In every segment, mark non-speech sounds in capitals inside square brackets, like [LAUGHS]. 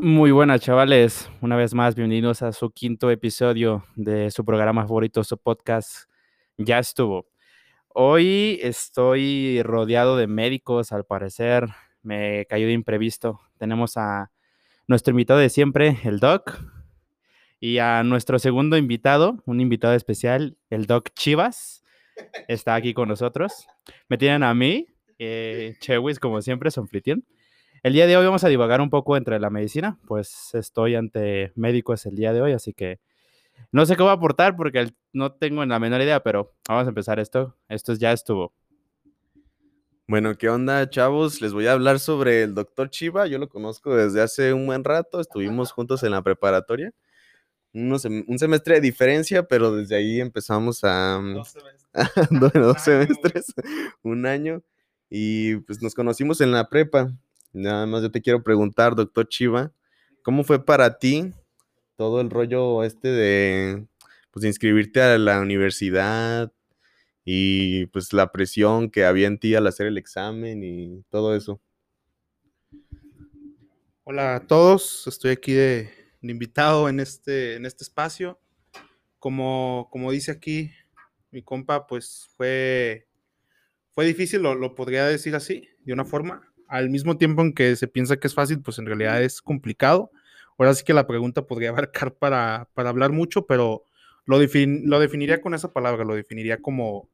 Muy buenas, chavales. Una vez más, bienvenidos a su quinto episodio de su programa favorito, su podcast. Ya estuvo. Hoy estoy rodeado de médicos, al parecer. Me cayó de imprevisto. Tenemos a nuestro invitado de siempre, el Doc, y a nuestro segundo invitado, un invitado especial, el Doc Chivas. Está aquí con nosotros. Me tienen a mí, eh, Chewis, como siempre, Sonflitian. El día de hoy vamos a divagar un poco entre la medicina, pues estoy ante médicos el día de hoy, así que no sé qué voy a aportar porque no tengo la menor idea, pero vamos a empezar esto. Esto ya estuvo. Bueno, ¿qué onda, chavos? Les voy a hablar sobre el doctor Chiva. Yo lo conozco desde hace un buen rato. Estuvimos juntos en la preparatoria. un semestre de diferencia, pero desde ahí empezamos a... Dos semestres. [LAUGHS] dos semestres, un año. Y pues nos conocimos en la prepa. Nada más yo te quiero preguntar, doctor Chiva, ¿cómo fue para ti todo el rollo este de pues inscribirte a la universidad y pues la presión que había en ti al hacer el examen y todo eso? Hola a todos, estoy aquí de, invitado en este, en este espacio. Como, como dice aquí mi compa, pues fue, fue difícil, lo, lo podría decir así, de una forma al mismo tiempo en que se piensa que es fácil, pues en realidad es complicado. Ahora sí que la pregunta podría [LAUGHS] abarcar para, para hablar mucho, pero lo, lo definiría con esa palabra, lo definiría como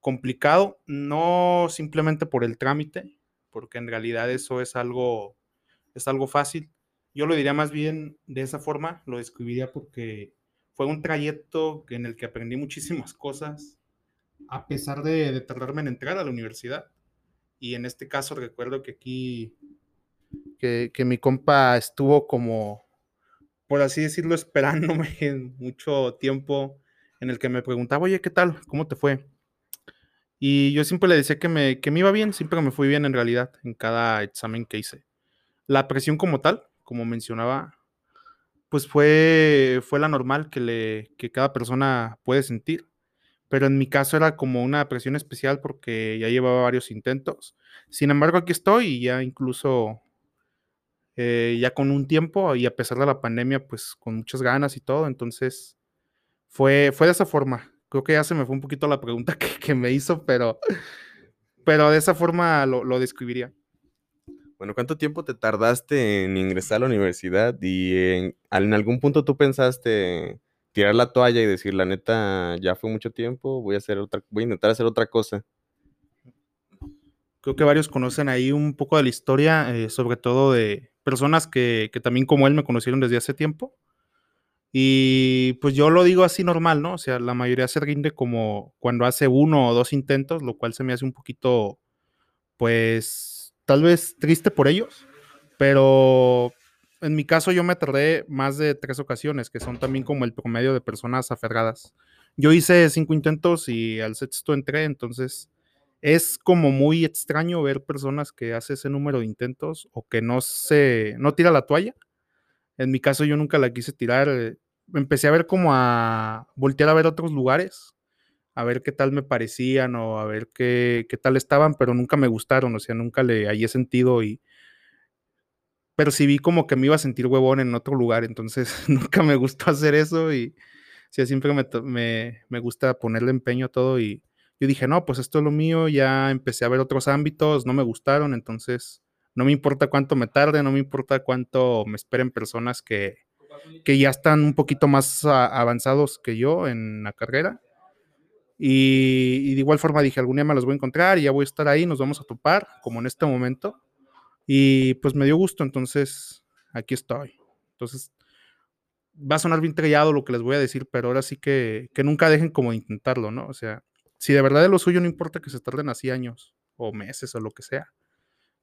complicado, no simplemente por el trámite, porque en realidad eso es algo, es algo fácil. Yo lo diría más bien de esa forma, lo describiría porque fue un trayecto en el que aprendí muchísimas cosas, a pesar de, de tardarme en entrar a la universidad. Y en este caso recuerdo que aquí, que, mi compa estuvo como, por así decirlo, [LAUGHS] esperándome en mucho tiempo en el que me preguntaba, oye, ¿qué tal? ¿Cómo te fue? Y yo siempre le decía que me, que me iba bien, siempre me fui bien en realidad en cada examen que hice. La presión como tal, como mencionaba, pues fue, fue la normal que, le, que cada persona puede sentir pero en mi caso era como una presión especial porque ya llevaba varios intentos. Sin embargo, aquí estoy y ya incluso eh, ya con un tiempo y a pesar de la pandemia, pues con muchas ganas y todo, entonces fue, fue de esa forma. Creo que ya se me fue un poquito la pregunta [LAUGHS] que, me hizo, pero, pero de esa forma lo, lo describiría. Bueno, ¿cuánto tiempo te tardaste en ingresar a la universidad y en, en algún punto tú pensaste tirar la toalla y decir, la neta, ya fue mucho tiempo, voy a hacer otra, voy a intentar hacer otra cosa. Creo que varios conocen ahí un poco de la historia, eh, sobre todo de personas que, que, también como él me conocieron desde hace tiempo. Y pues yo lo digo así normal, ¿no? O sea, la mayoría se rinde como cuando hace uno o dos intentos, lo cual se me hace un poquito, pues, tal vez triste por ellos, pero en mi caso yo me tardé más de tres ocasiones, que son también como el promedio de personas aferradas. Yo hice cinco intentos y al sexto entré, entonces es como muy extraño ver personas que hacen ese número de intentos o que no se, no tira la toalla. En mi caso yo nunca la quise tirar. Eh, empecé a ver como a voltear a ver otros lugares, a ver qué tal me parecían o a ver qué, qué tal estaban, pero nunca me gustaron, o sea, nunca le hallé sentido y vi como que me iba a sentir huevón en otro lugar, entonces [LAUGHS] nunca me gustó hacer eso y sí, siempre me, gusta ponerle empeño a todo y yo dije, no, pues esto es lo mío, ya empecé a ver otros ámbitos, no me gustaron, entonces no me importa cuánto me tarde, no me importa cuánto me esperen personas que, que ya están un poquito más avanzados que yo en la carrera. Y, y, de igual forma dije, algún día me los voy a encontrar y ya voy a estar ahí, nos vamos a topar, como en este momento. Y pues me dio gusto, entonces aquí estoy. Entonces, va a sonar bien trillado lo que les voy a decir, pero ahora sí que, que nunca dejen como intentarlo, ¿no? O sea, si de verdad es lo suyo, no importa que se tarden así años o meses o lo que sea.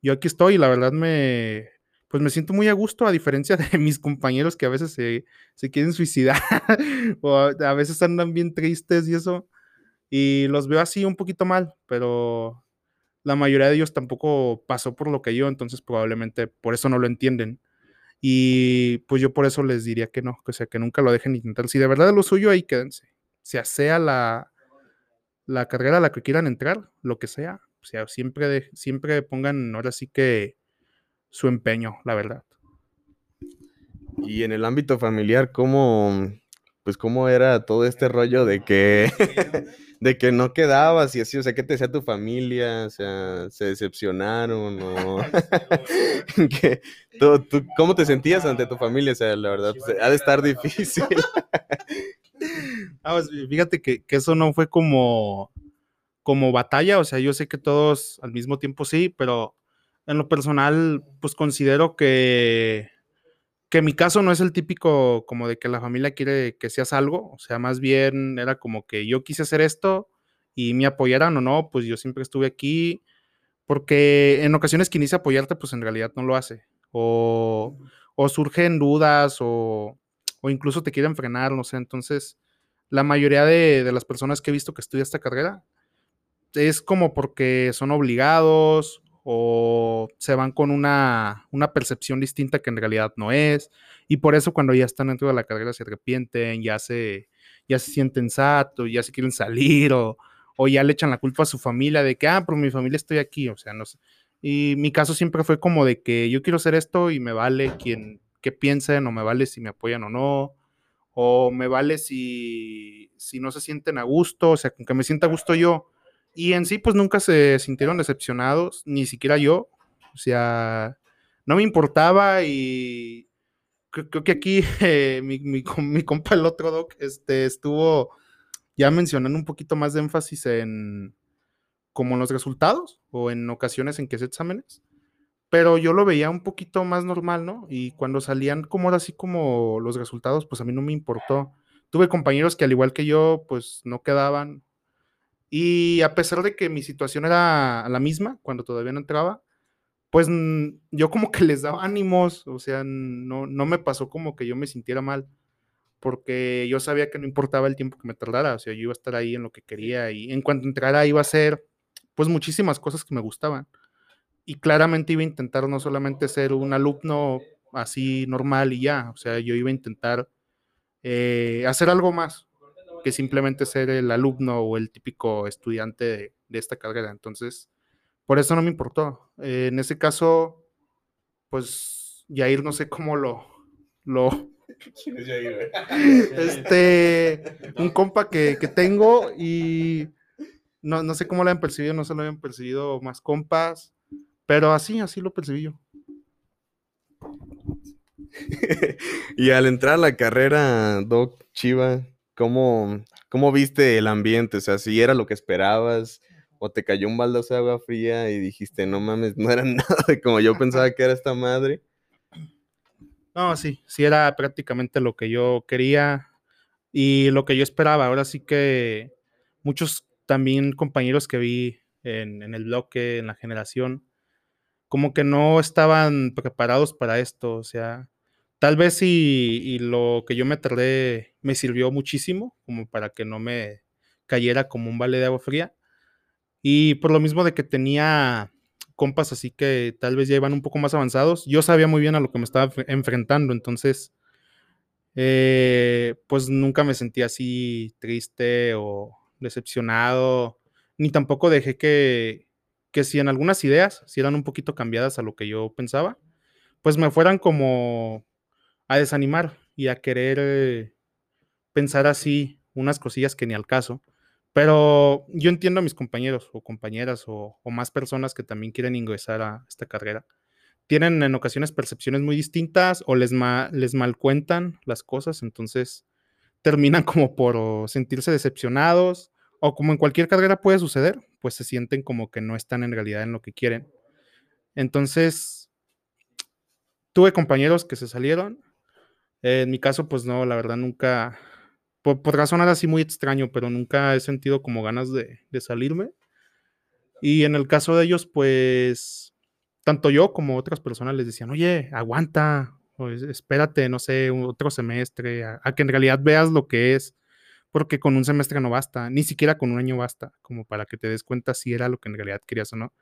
Yo aquí estoy y la verdad me, pues me siento muy a gusto, a diferencia [LAUGHS] de mis compañeros que a veces se, se quieren suicidar [LAUGHS] o a, a, veces andan bien tristes y eso. Y los veo así un poquito mal, pero la mayoría de ellos tampoco pasó por lo que yo, entonces probablemente por eso no lo entienden. Y pues yo por eso les diría que no, que sea, que nunca lo dejen intentar. Si de verdad es lo suyo, ahí quédense. Sea sea la, la carrera a la que quieran entrar, lo que sea, o sea, siempre, siempre pongan ahora sí que su empeño, la verdad. Y en el ámbito familiar, ¿cómo, pues cómo era todo este rollo de que, de que no quedabas y así, o sea, ¿qué te decía tu familia? O sea, ¿se decepcionaron o [LAUGHS] [LAUGHS] tú, tú- cómo te sentías ante tu familia? O sea, la verdad, pues, ha de estar difícil. Ah, pues, fíjate que, que eso no fue como, como batalla, o sea, yo sé que todos al mismo tiempo sí, pero en lo personal, pues considero que, que mi caso no es el típico como de que la familia quiere que seas algo, o sea, más bien era como que yo quise hacer esto y me apoyaran o no, pues yo siempre estuve aquí, porque en ocasiones quien dice apoyarte, pues en realidad no lo hace, o, o surgen dudas, o, o incluso te quieren frenar, no sé, entonces la mayoría de, de las personas que he visto que estudia esta carrera es como porque son obligados o se van con una, una percepción distinta que en realidad no es. Y por eso cuando ya están dentro de la carrera se arrepienten, ya se, ya se sienten satos, ya se quieren salir o, o ya le echan la culpa a su familia de que, ah, por mi familia estoy aquí, o sea, no sé. Y mi caso siempre fue como de que yo quiero hacer esto y me vale quien que piensen o me vale si me apoyan o no o me vale si, si no se sienten a gusto, o sea, con que me sienta a gusto yo. Y en sí, pues nunca se sintieron decepcionados, ni siquiera yo. O sea, no me importaba y creo, creo que aquí [LAUGHS] eh, mi, mi, mi compa, el otro doc, este, estuvo ya mencionando un poquito más de énfasis en como en los resultados o en ocasiones en que se exámenes pero yo lo veía un poquito más normal, ¿no? Y cuando salían como así como los resultados, pues a mí no me importó. Tuve compañeros que al igual que yo, pues no quedaban. Y a pesar de que mi situación era la misma cuando todavía no entraba, pues yo como que les daba ánimos, o sea, no, no me pasó como que yo me sintiera mal, porque yo sabía que no importaba el tiempo que me tardara, o sea, yo iba a estar ahí en lo que quería y en cuanto entrara iba a hacer pues muchísimas cosas que me gustaban y claramente iba a intentar no solamente ser un alumno así normal y ya, o sea, yo iba a intentar eh, hacer algo más que simplemente ser el alumno o el típico estudiante de, de esta carrera. Entonces, por eso no me importó. Eh, en ese caso, pues Yair no sé cómo lo, lo, [LAUGHS] este, un compa que, que tengo y no, no sé cómo lo habían percibido, no se lo habían percibido más compas, pero así, así lo percibí yo. [LAUGHS] y al entrar a la carrera, Doc Chiva, ¿cómo, ¿cómo viste el ambiente? O sea, si era lo que esperabas o te cayó un baldazo de agua fría y dijiste, no mames, no era [LAUGHS] nada de como yo pensaba que era esta madre. No, sí, sí era prácticamente lo que yo quería y lo que yo esperaba. Ahora sí que muchos también compañeros que vi en, en el bloque, en la generación, como que no estaban preparados para esto. O sea, tal vez y, y lo que yo me tardé me sirvió muchísimo, como para que no me cayera como un vale de agua fría. Y por lo mismo de que tenía compas así que tal vez ya iban un poco más avanzados, yo sabía muy bien a lo que me estaba enfre- enfrentando, entonces eh, pues nunca me sentí así triste o decepcionado, ni tampoco dejé que, que si en algunas ideas, si eran un poquito cambiadas a lo que yo pensaba, pues me fueran como a desanimar y a querer eh, pensar así unas cosillas que ni al caso. Pero yo entiendo a mis compañeros o compañeras o, más personas que también quieren ingresar a esta carrera. Tienen en ocasiones percepciones muy distintas o les, ma- les malcuentan las cosas, entonces terminan [LAUGHS] como por sentirse decepcionados o como en cualquier carrera puede suceder, pues se sienten como que no están en realidad en lo que quieren. Entonces, tuve compañeros que se salieron. En mi caso, pues no, la verdad nunca, po- podrá sonar así muy extraño, pero nunca he sentido como ganas de, de salirme. Y en el caso de ellos, pues tanto yo como otras personas les decían, oye, aguanta, o es- espérate, no sé, otro semestre, a, a que en realidad veas lo que es, porque con un semestre no basta, ni siquiera con un año basta, como para que te des cuenta si era lo que en realidad querías o no.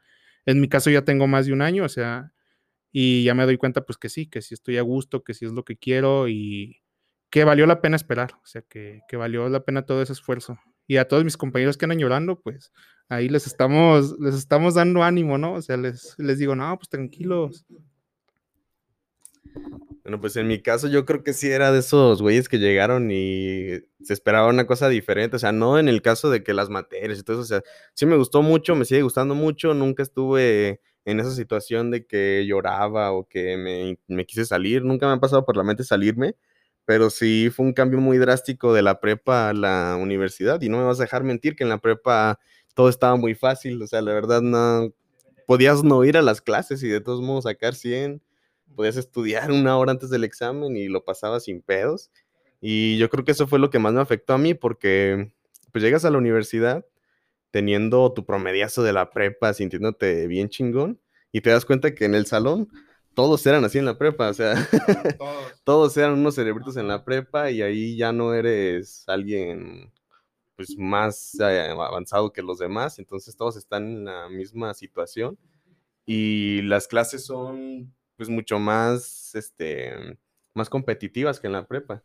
En mi caso ya tengo más de un año, o sea, y ya me doy cuenta pues que sí, que sí estoy a gusto, que sí es lo que quiero y que valió la pena esperar, o sea, que, que valió la pena todo ese esfuerzo. Y a todos mis compañeros que andan llorando, pues ahí les estamos, les estamos dando ánimo, ¿no? O sea, les, les digo, no, pues tranquilos. Bueno, pues en mi caso yo creo que sí era de esos güeyes que llegaron y se esperaba una cosa diferente, o sea, no en el caso de que las materias y todo eso, o sea, sí me gustó mucho, me sigue gustando mucho, nunca estuve en esa situación de que lloraba o que me, me quise salir, nunca me ha pasado por la mente salirme, pero sí fue un cambio muy drástico de la prepa a la universidad y no me vas a dejar mentir que en la prepa todo estaba muy fácil, o sea, la verdad no, podías no ir a las clases y de todos modos sacar 100 podías estudiar una hora antes del examen y lo pasabas sin pedos. Y yo creo que eso fue lo que más me afectó a mí porque pues llegas a la universidad teniendo tu promediazo de la prepa, sintiéndote bien chingón y te das cuenta que en el salón todos eran así en la prepa, o sea, [LAUGHS] todos. todos eran unos cerebritos en la prepa y ahí ya no eres alguien pues más eh, avanzado que los demás, entonces todos están en la misma situación y las clases son pues mucho más, este, más competitivas que en la prepa.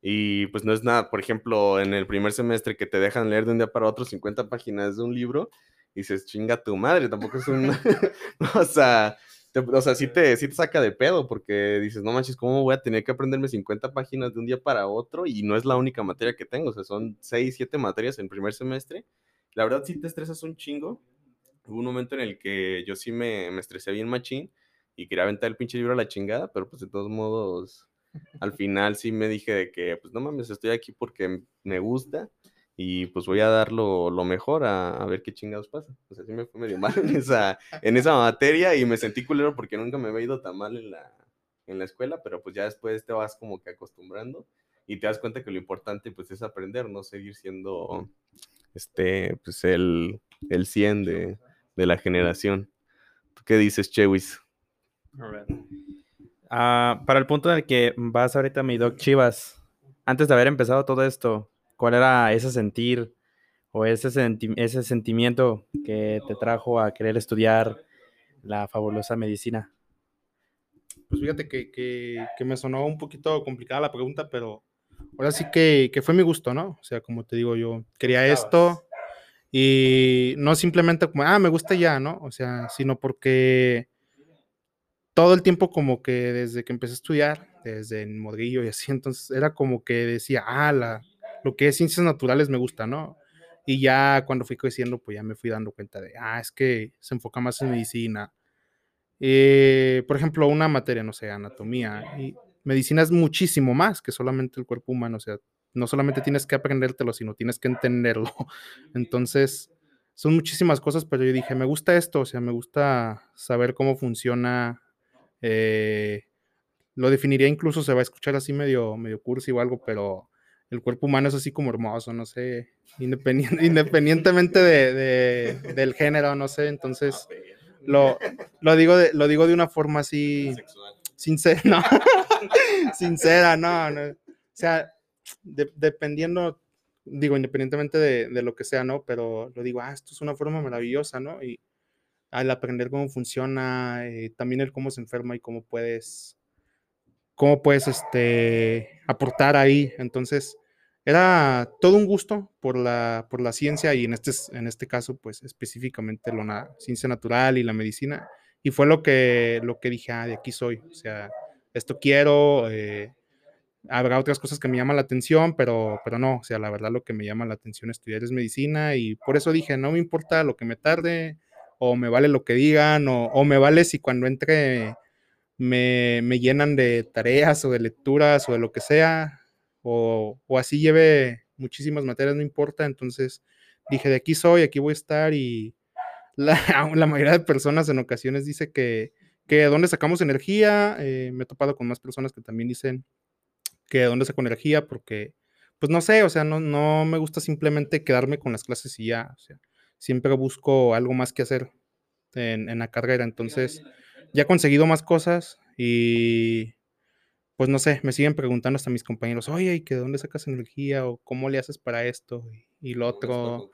Y pues no es nada, por ejemplo, en el primer semestre que te dejan leer de un día para otro 50 páginas de un libro, y dices, chinga tu madre, tampoco es un... [LAUGHS] o sea, o sea, sí te, sí te saca de pedo porque dices, no manches, ¿cómo voy a tener que aprenderme 50 páginas de un día para otro? Y no es la única materia que tengo, o sea, son 6, 7 materias en primer semestre. La verdad sí te estresas un chingo. Hubo un momento en el que yo sí me, me estresé bien machín y quería aventar el pinche libro a la chingada, pero pues de todos modos, al final sí me dije de que, pues no mames, estoy aquí porque me gusta y pues voy a dar lo, mejor a, ver qué chingados pasa. O sea, sí me fue medio mal en esa, en esa materia y me sentí culero porque nunca me había ido tan mal en la, en la escuela, pero pues ya después te vas como que acostumbrando y te das cuenta que lo importante pues es aprender, no seguir siendo este, pues el, el 100 de, de la generación. ¿Tú qué dices, Chewis? Ah, para el punto en el que vas ahorita, mi doc Chivas, antes de haber empezado todo esto, ¿cuál era ese sentir o ese, ese sentimiento que te trajo a querer estudiar la fabulosa medicina? Pues fíjate que, me sonó un poquito complicada la pregunta, pero ahora sí que, fue mi gusto, ¿no? O sea, como te digo, yo quería esto y no simplemente como, ah, me gusta ya, ¿no? O sea, sino porque todo el tiempo como que desde que empecé a estudiar, desde en Modrillo y así, entonces era como que decía, ah, la, lo que es ciencias naturales me gusta, ¿no? Y ya cuando fui creciendo, pues ya me fui dando cuenta de, ah, es que se enfoca más en medicina. Eh, por ejemplo, una materia, no sé, anatomía. Y medicina es muchísimo más que solamente el cuerpo humano, o sea, no solamente tienes que aprendértelo, sino tienes que entenderlo. [LAUGHS] Entonces, son muchísimas cosas, pero yo dije, me gusta esto, o sea, me gusta saber cómo funciona eh, lo definiría incluso, se va a escuchar así medio, medio cursi o algo, pero el cuerpo humano es así como hermoso, no sé, [LAUGHS] independientemente de, del género, no sé, entonces lo, lo, digo, de, lo digo de una forma así sincera, [LAUGHS] no, sincera, no, no, o sea, dependiendo, digo, independientemente de, de, lo que sea, ¿no? Pero lo digo, ah, esto es una forma maravillosa, ¿no? Y, al aprender cómo funciona, eh, también el cómo se enferma y cómo puedes, cómo puedes este, aportar ahí. Entonces, era todo un gusto por la, por la ciencia y en este, en este caso, pues específicamente la ciencia natural y la medicina. Y fue lo que, lo que dije, ah, de aquí soy. O sea, esto quiero. Eh, habrá otras cosas que me llaman la atención, pero, pero no, o sea, la verdad lo que me llama la atención estudiar es medicina y por eso dije, no me importa lo que me tarde, o me vale lo que digan, o, me vale si cuando entre me, llenan de tareas o de lecturas o de lo que sea, o, así lleve muchísimas materias, no importa. Entonces dije, de aquí soy, aquí voy a estar y [LAUGHS] la, la mayoría de personas en ocasiones dice que, que de dónde sacamos energía. Eh, me he topado con más personas que también dicen que de dónde saco energía porque, pues no sé, o sea, no, no me gusta simplemente quedarme con las clases y ya, o sea, siempre busco algo más que hacer en, la carrera. Entonces, ya he conseguido más cosas y pues no sé, me siguen preguntando hasta mis compañeros, oye, ¿y que de dónde sacas energía? ¿O cómo le haces para esto? Y, lo otro.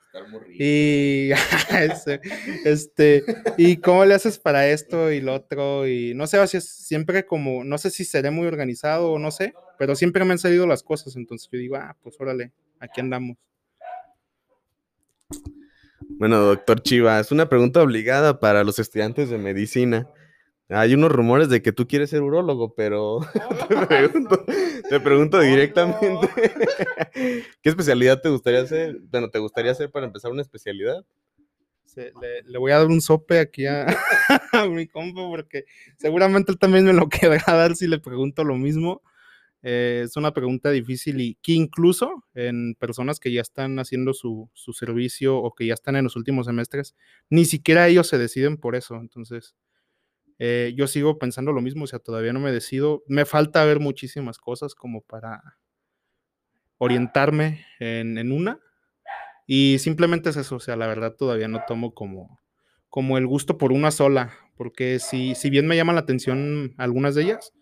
Y [LAUGHS] este, y cómo le haces para esto y lo otro. Y no sé si es siempre como, no sé si seré muy organizado o no sé, pero siempre me han salido las cosas. Entonces yo digo, ah, pues órale, aquí andamos. Bueno, doctor Chiva, es una pregunta obligada para los estudiantes de medicina. Hay unos rumores de que tú quieres ser urólogo, pero [LAUGHS] te pregunto, te pregunto directamente, [LAUGHS] ¿qué especialidad te gustaría hacer? Bueno, ¿te gustaría hacer para empezar una especialidad? Se- le, le voy a dar un sope aquí a, [LAUGHS] a mi compa porque seguramente él también me lo querrá dar si le pregunto lo mismo. Eh, es una pregunta difícil y que incluso en personas que ya están haciendo su, su servicio o que ya están en los últimos semestres, ni siquiera ellos se deciden por eso. Entonces, eh, yo sigo pensando lo mismo, o sea, todavía no me decido. Me falta ver muchísimas cosas como para orientarme en, en una. Y simplemente es eso, o sea, la verdad todavía no tomo como, como el gusto por una sola, porque si, si bien me llaman la atención algunas de ellas,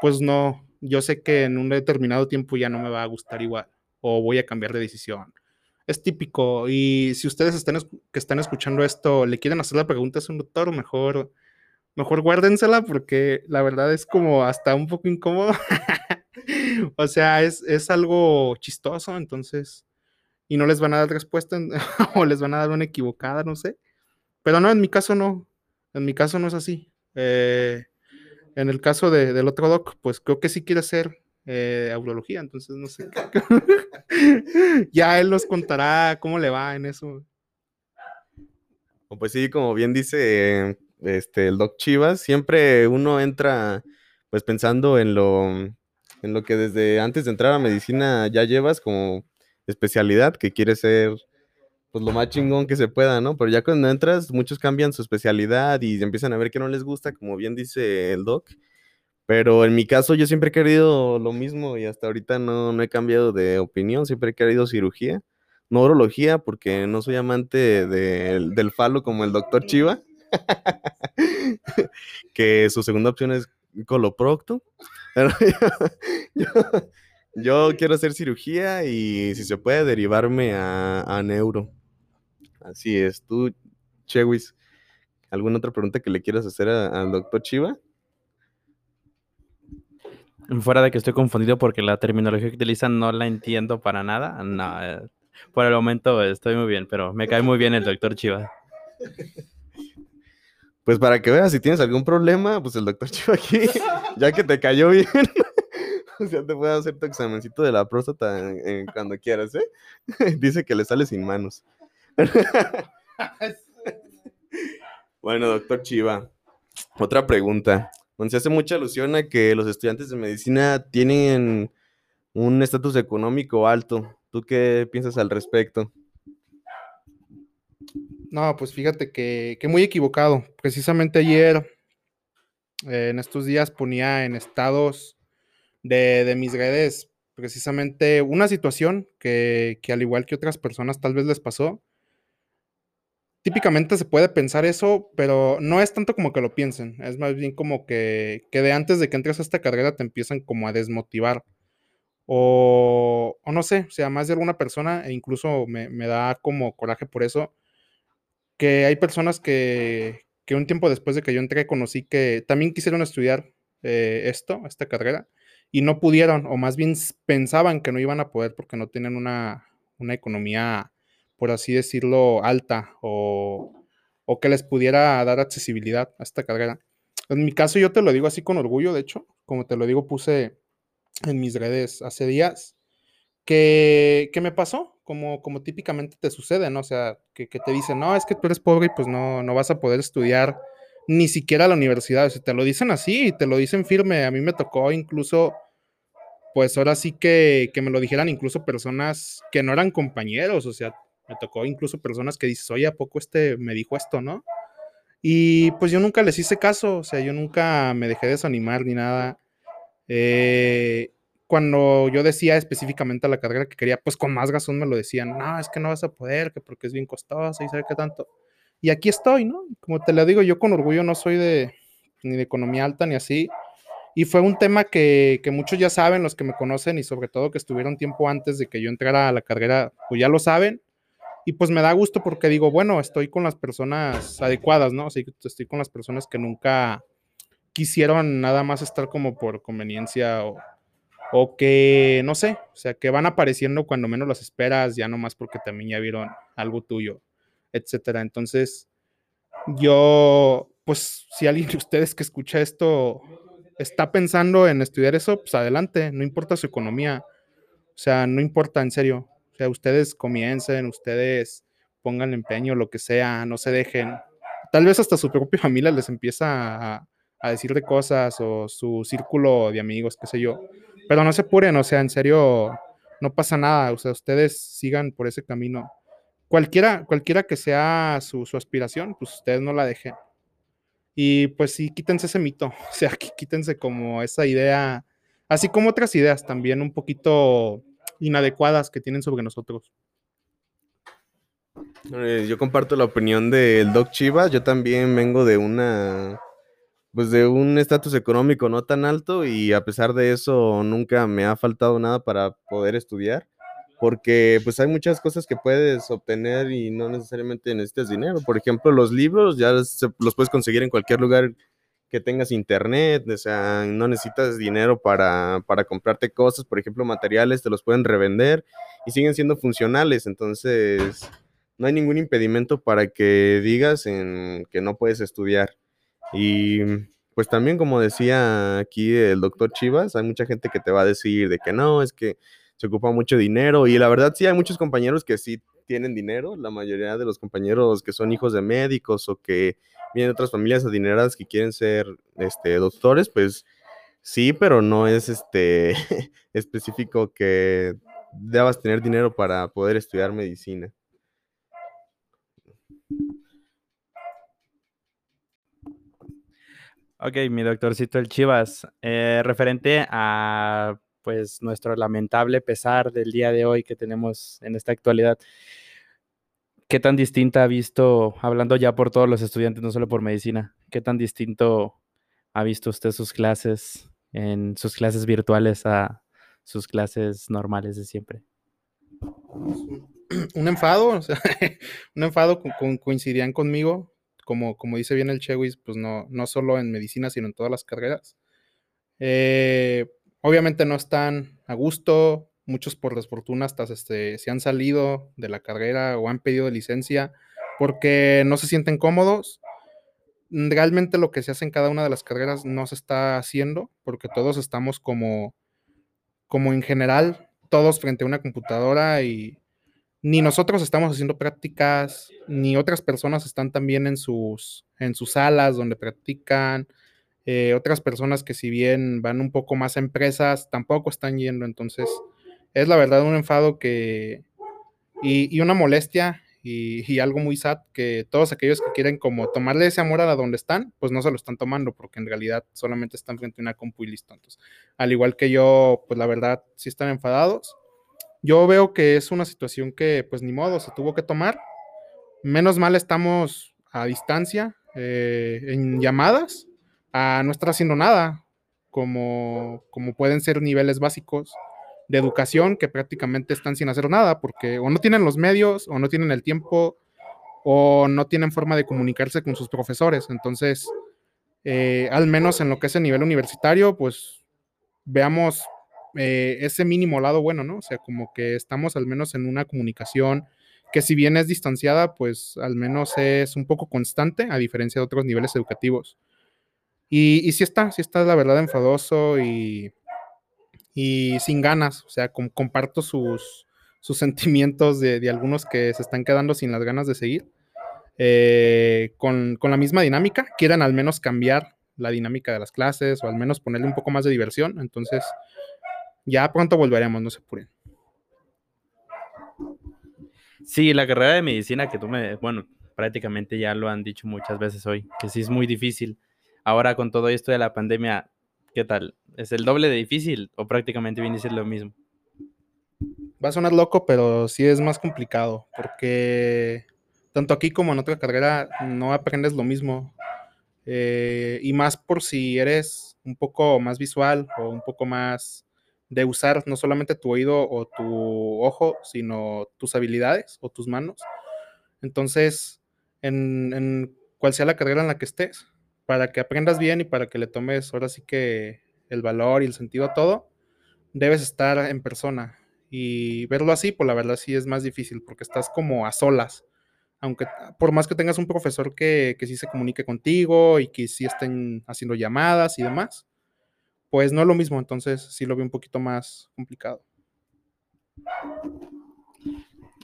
pues no, yo sé que en un determinado tiempo ya no me va a gustar igual o voy a cambiar de decisión. Es típico y si ustedes están, es- que están escuchando esto le quieren hacer la pregunta a su doctor, mejor, mejor guárdensela porque la verdad es como hasta un poco incómodo. [LAUGHS] o sea, es, es algo chistoso, entonces y no les van a dar respuesta [LAUGHS] o les van a dar una equivocada, no sé. Pero no, en mi caso no. En mi caso no es así. Eh, en el caso de- del otro doc, pues creo que sí quiere hacer eh, aurología, entonces no sé. [LAUGHS] ya él nos contará cómo le va en eso. Pues sí, como bien dice este, el Doc Chivas, siempre uno entra pues pensando en lo, en lo que desde antes de entrar a medicina ya llevas como especialidad, que quiere ser pues lo más chingón que se pueda, ¿no? Pero ya cuando entras, muchos cambian su especialidad y empiezan a ver que no les gusta, como bien dice el Doc. Pero en mi caso yo siempre he querido lo mismo y hasta ahorita no, no he cambiado de opinión, siempre he querido cirugía no urología, porque no soy amante del- del falo como el doctor Chiva, [LAUGHS] que su segunda opción es coloprocto. [LAUGHS] Yo, quiero hacer cirugía y si se puede derivarme a neuro. Así es. Tú, Chewis, ¿alguna otra pregunta que le quieras hacer al doctor Chiva? Fuera de que estoy confundido porque la terminología que utilizan no la entiendo para nada. No, eh, por el momento estoy muy bien, pero me cae muy bien el doctor Chiva. Pues para que veas si tienes algún problema, pues el doctor Chiva aquí, ya que te cayó bien, [LAUGHS] o sea, te puede hacer tu examencito de la próstata en- en cuando quieras, ¿eh? [LAUGHS] Dice que le sale sin manos. [LAUGHS] Bueno, doctor Chiva, otra pregunta. Bueno, se hace mucha alusión a que los estudiantes de medicina tienen un estatus económico alto. ¿Tú qué piensas al respecto? No, pues fíjate que, que muy equivocado. Precisamente ayer, eh, en estos días, ponía en estados de, de mis redes precisamente una situación que, que al igual que otras personas tal vez les pasó. Típicamente se puede pensar eso, pero no es tanto como que lo piensen, es más bien como que, que de antes de que entres a esta carrera te empiezan como a desmotivar. O, o no sé, o sea, más de alguna persona, e incluso me, me da como coraje por eso, que hay personas que, que un tiempo después de que yo entré conocí que también quisieron estudiar eh, esto, esta carrera, y no pudieron, o más bien pensaban que no iban a poder porque no tenían una, una economía, por así decirlo, alta o, o que les pudiera dar accesibilidad a esta carrera. En mi caso, yo te lo digo así con orgullo, de hecho, como te lo digo, puse en mis redes hace días que, que me pasó, como, como típicamente te sucede, ¿no? O sea, que, te dicen, no, es que tú eres pobre y pues no, no vas a poder estudiar ni siquiera a la universidad. O sea, te lo dicen así, te lo dicen firme. A mí me tocó incluso, pues ahora sí que, que me lo dijeran incluso personas que no eran compañeros, o sea, me tocó incluso personas que dices, oye, ¿a poco este me dijo esto, no? Y pues yo nunca les hice caso, o sea, yo nunca me dejé desanimar ni nada. Eh, cuando yo decía específicamente a la carrera que quería, pues con más razón me lo decían, no, es que no vas a poder, que porque es bien costosa y sabe qué tanto. Y aquí estoy, ¿no? Como te lo digo, yo con orgullo no soy de ni de economía alta ni así. Y fue un tema que, que muchos ya saben, los que me conocen y sobre todo que estuvieron tiempo antes de que yo entrara a la carrera, pues ya lo saben. Y pues me da gusto porque digo, bueno, estoy con las personas adecuadas, ¿no? Así que estoy con las personas que nunca quisieron nada más estar como por conveniencia o, o que, no sé, o sea, que van apareciendo cuando menos las esperas, ya nomás porque también ya vieron algo tuyo, etcétera. Entonces, yo, pues si alguien de ustedes que escucha esto está pensando en estudiar eso, pues adelante, no importa su economía, o sea, no importa en serio, sea, ustedes comiencen, ustedes pongan empeño, lo que sea, no se dejen. Tal vez hasta su propia [LAUGHS] familia les empieza a, a decir de cosas o su círculo de amigos, qué sé yo. Pero no se apuren, o sea, en serio, no pasa nada, o sea, ustedes sigan por ese camino. Cualquiera, cualquiera que sea su, su aspiración, pues ustedes no la dejen. Y pues sí, quítense ese mito, [LAUGHS] o sea, quítense como esa idea, así como otras ideas también un poquito inadecuadas que tienen sobre nosotros. Eh, yo comparto la opinión del Doc Chivas, yo también vengo de una pues de un estatus económico no tan alto y a pesar de eso nunca me ha faltado nada para poder estudiar, porque pues hay muchas cosas que puedes obtener y no necesariamente necesitas dinero. Por ejemplo, los libros ya los puedes conseguir en cualquier lugar que tengas internet, o sea, no necesitas dinero para, para comprarte cosas, por ejemplo, materiales, te los pueden revender y siguen siendo funcionales, entonces no hay ningún impedimento para que digas que no puedes estudiar. Y pues también, como decía aquí el doctor Chivas, hay mucha gente que te va a decir de que no, es que se ocupa mucho dinero. Y la verdad sí hay muchos compañeros que sí tienen dinero. La mayoría de los compañeros que son hijos de médicos o que vienen de otras familias adineradas que quieren ser este, doctores, pues sí, pero no es este [LAUGHS] específico que debas tener dinero para poder estudiar medicina. Ok, mi doctorcito el Chivas, eh, referente a pues nuestro lamentable pesar del día de hoy que tenemos en esta actualidad. ¿Qué tan distinta ha visto, hablando ya por todos los estudiantes, no solo por medicina, qué tan distinto ha visto usted sus clases en sus clases virtuales a sus clases normales de siempre? Un enfado, [LAUGHS] un enfado coincidían conmigo como, dice bien el Chewis, pues no, no solo en medicina, sino en todas las carreras. Eh, obviamente no están a gusto, muchos por desfortuna hasta este, se han salido de la carrera o han pedido licencia porque no se sienten cómodos. Realmente lo que se hace en cada una de las carreras no se está haciendo porque todos estamos como, como en general, todos frente a una computadora y ni nosotros estamos haciendo prácticas, ni otras personas están también en sus, en sus salas donde practican. Eh, otras personas que si bien van un poco más a empresas, tampoco están yendo. Entonces, es la verdad un enfado que, y, una molestia y, algo muy sad que todos aquellos que quieren como tomarle ese amor a donde están, pues no se lo están tomando porque en realidad solamente están frente a una compu y listo. Entonces, al igual que yo, pues la verdad sí están enfadados yo veo que es una situación que, pues ni modo, se tuvo que tomar. Menos mal estamos a distancia, eh, en llamadas, a no estar haciendo nada, como, como pueden ser niveles básicos de educación que prácticamente están sin hacer nada, porque o no tienen los medios, o no tienen el tiempo, o no tienen forma de comunicarse con sus profesores. Entonces, eh, al menos en lo que es el nivel universitario, pues veamos eh, ese mínimo lado bueno, ¿no? O sea, como que estamos al menos en una comunicación que si bien es distanciada, pues al menos es un poco constante, a diferencia de otros niveles educativos. Y, y sí está, sí está la verdad enfadoso y, y sin ganas, o sea, comparto sus, sus [LAUGHS] sentimientos de, de, algunos que se están quedando sin las ganas de seguir. Eh, con, con, la misma dinámica, quieran al menos cambiar la dinámica de las clases o al menos ponerle un poco más de diversión. Entonces, ya pronto volveremos, no se apuren. Sí, la carrera de medicina que tú me, bueno, prácticamente ya lo han dicho muchas veces hoy, que sí es muy difícil. Ahora con todo esto de la pandemia, ¿qué tal? ¿Es el doble de difícil o prácticamente viene a ser lo mismo? Va a sonar loco, pero sí es más complicado, porque tanto aquí como en otra carrera no aprendes lo mismo. Eh, y más por si eres un poco más visual o un poco más de usar no solamente tu oído o tu ojo, sino tus habilidades o tus manos. Entonces, en, en cual sea la carrera en la que estés, para que aprendas bien y para que le tomes ahora sí que el valor y el sentido a todo, debes estar en persona. Y verlo así, pues la verdad sí es más difícil porque estás como a solas. aunque por más que tengas un profesor que, que sí se comunique contigo y que sí estén haciendo llamadas y demás, pues no es lo mismo, entonces sí lo veo un poquito más complicado.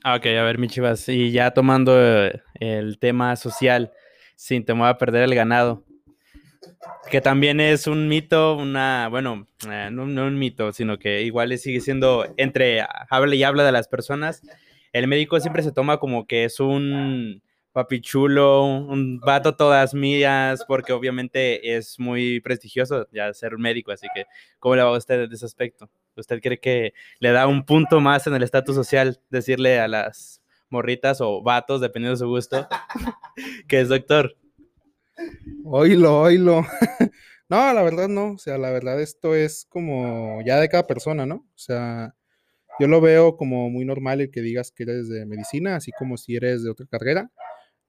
Ah, ok, a ver, mi chivas, y ya tomando eh, el tema social, sin temor a perder el ganado, que también es un mito, una, bueno, eh, no, un mito, sino que igual sigue siendo entre habla y habla de las personas, el médico siempre se toma como que es un papi chulo, un vato todas mías, porque obviamente es muy prestigioso ya ser médico, así que ¿cómo le va a usted en ese aspecto? ¿Usted cree que le da un punto más en el estatus social decirle a las morritas o vatos, dependiendo de su gusto, [LAUGHS] que es doctor? Oílo, oílo. [LAUGHS] no, la verdad no, o sea, la verdad esto es como ya de cada persona, ¿no? O sea, yo lo veo como muy normal el que digas que eres de medicina, así como si eres de otra carrera.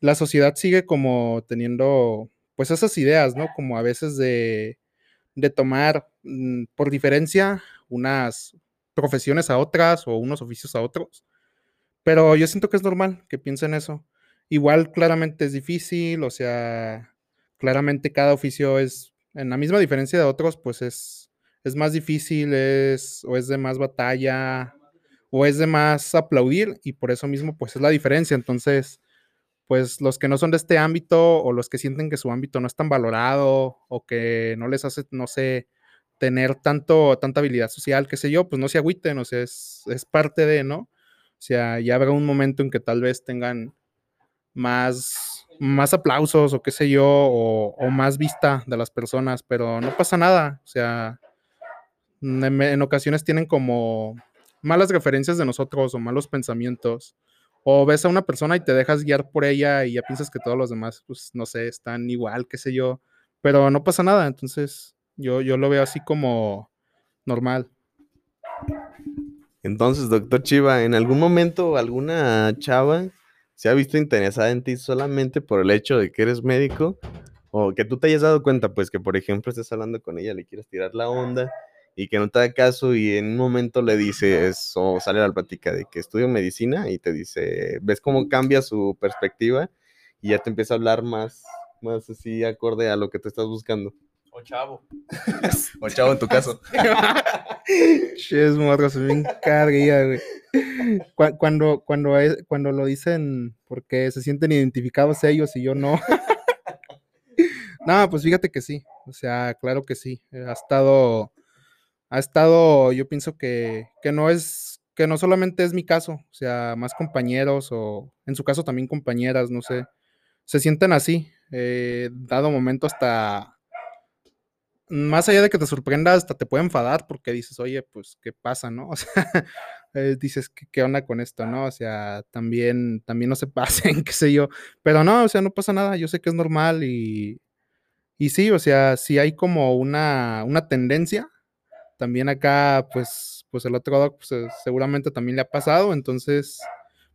La sociedad sigue como teniendo, pues esas ideas, ¿no? Como a veces de, de tomar mm, por diferencia unas profesiones a otras o unos oficios a otros. Pero yo siento que es normal que piensen eso. Igual claramente es difícil, o sea, claramente cada oficio es, en la misma diferencia de otros, pues es, es más difícil, es, o es de más batalla, o es de más aplaudir y por eso mismo pues es la diferencia. Entonces, pues los que no son de este ámbito o los que sienten que su ámbito no es tan valorado o que no les hace, no sé, tener tanto, tanta habilidad social, qué sé yo, pues no se agüiten, o sea, es, es parte de, ¿no? O sea, ya habrá un momento en que tal vez tengan más, más aplausos o qué sé yo, o, más vista de las personas, pero no pasa nada, o sea, en, en ocasiones tienen como malas referencias de nosotros o malos pensamientos. O ves a una persona y te dejas guiar por ella y ya piensas que todos los demás, pues no sé, están igual, qué sé yo. Pero no pasa nada, entonces yo, yo lo veo así como normal. Entonces, doctor Chiva, ¿en algún momento alguna chava se ha visto interesada en ti solamente por el hecho de que eres médico? O que tú te hayas dado cuenta, pues que por ejemplo estés hablando con ella, le quieres tirar la onda y que no te da caso y en un momento le dices o sale la plática de que estudio medicina y te dice, ves cómo cambia su perspectiva y ya te empieza a hablar más, más así acorde a lo que te estás buscando. O chavo. [LAUGHS] o chavo en tu caso. [LAUGHS] Ches, morro, se me encarga, güey. Cuando, cuando, cuando lo dicen porque se sienten identificados ellos y yo no. [LAUGHS] no, pues fíjate que sí. O sea, claro que sí. Ha estado ha estado, yo pienso que, que, no es, que no solamente es mi caso, o sea, más compañeros o en su caso también compañeras, no sé, se sienten así, eh, dado momento hasta, más allá de que te sorprenda, hasta te puede enfadar porque dices, oye, pues, ¿qué pasa, no? [LAUGHS] O sea, eh, dices, ¿qué, ¿qué, onda con esto, no? O sea, también, también no se [LAUGHS] pasen, qué sé yo, pero no, o sea, no pasa nada, yo sé que es normal y, y sí, o sea, si hay como una, una tendencia también acá, pues, pues el otro lado pues, eh, seguramente también le ha pasado, entonces,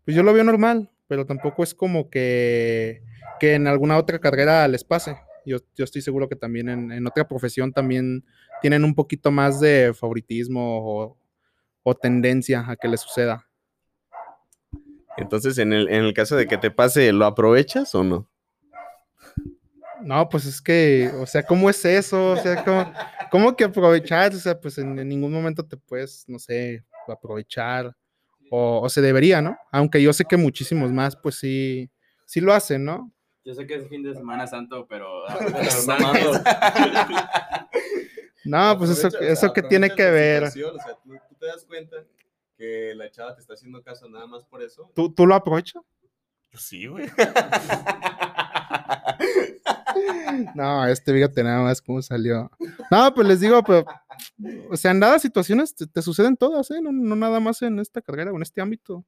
pues yo lo veo normal, pero tampoco es como que, que en alguna otra carrera les pase. Yo, yo estoy seguro que también en, en, otra profesión también tienen un poquito más de favoritismo o, o tendencia a que les suceda. Entonces, en el, en el caso de que te pase, ¿lo aprovechas o no? No, pues es que, o sea, ¿cómo es eso? O sea, ¿cómo, cómo que aprovechar? O sea, pues en, en, ningún momento te puedes, no sé, aprovechar. O, o, se debería, ¿no? Aunque yo sé que muchísimos más, pues sí, sí lo hacen, ¿no? Yo sé que es fin de Semana Santo, pero. [LAUGHS] no, pues eso, eso que tiene que ver. O sea, ¿tú, tú, te das cuenta que la chava te está haciendo caso nada más por eso. ¿Tú, tú lo aprovechas? Sí, güey. [LAUGHS] No, este fíjate nada más cómo salió. No, pues les digo, pero, o sea, en dadas situaciones te, te suceden todas, ¿eh? No, no, nada más en esta carrera o en este ámbito.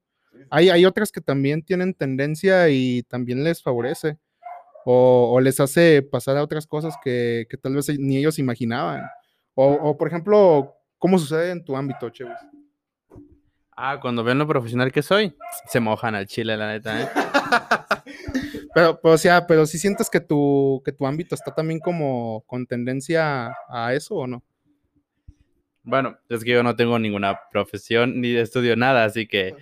Hay, hay otras que también tienen tendencia y también les favorece. O, o les hace pasar a otras cosas que, que, tal vez ni ellos imaginaban. O, o, por ejemplo, ¿cómo sucede en tu ámbito, Chevis? Ah, cuando ven lo profesional que soy, se mojan al chile, la neta, ¿eh? [LAUGHS] Pero, pero, o sea, pero si sientes que tu, que tu ámbito está también como con tendencia a eso o no? Bueno, es que yo no tengo ninguna profesión ni estudio nada, así que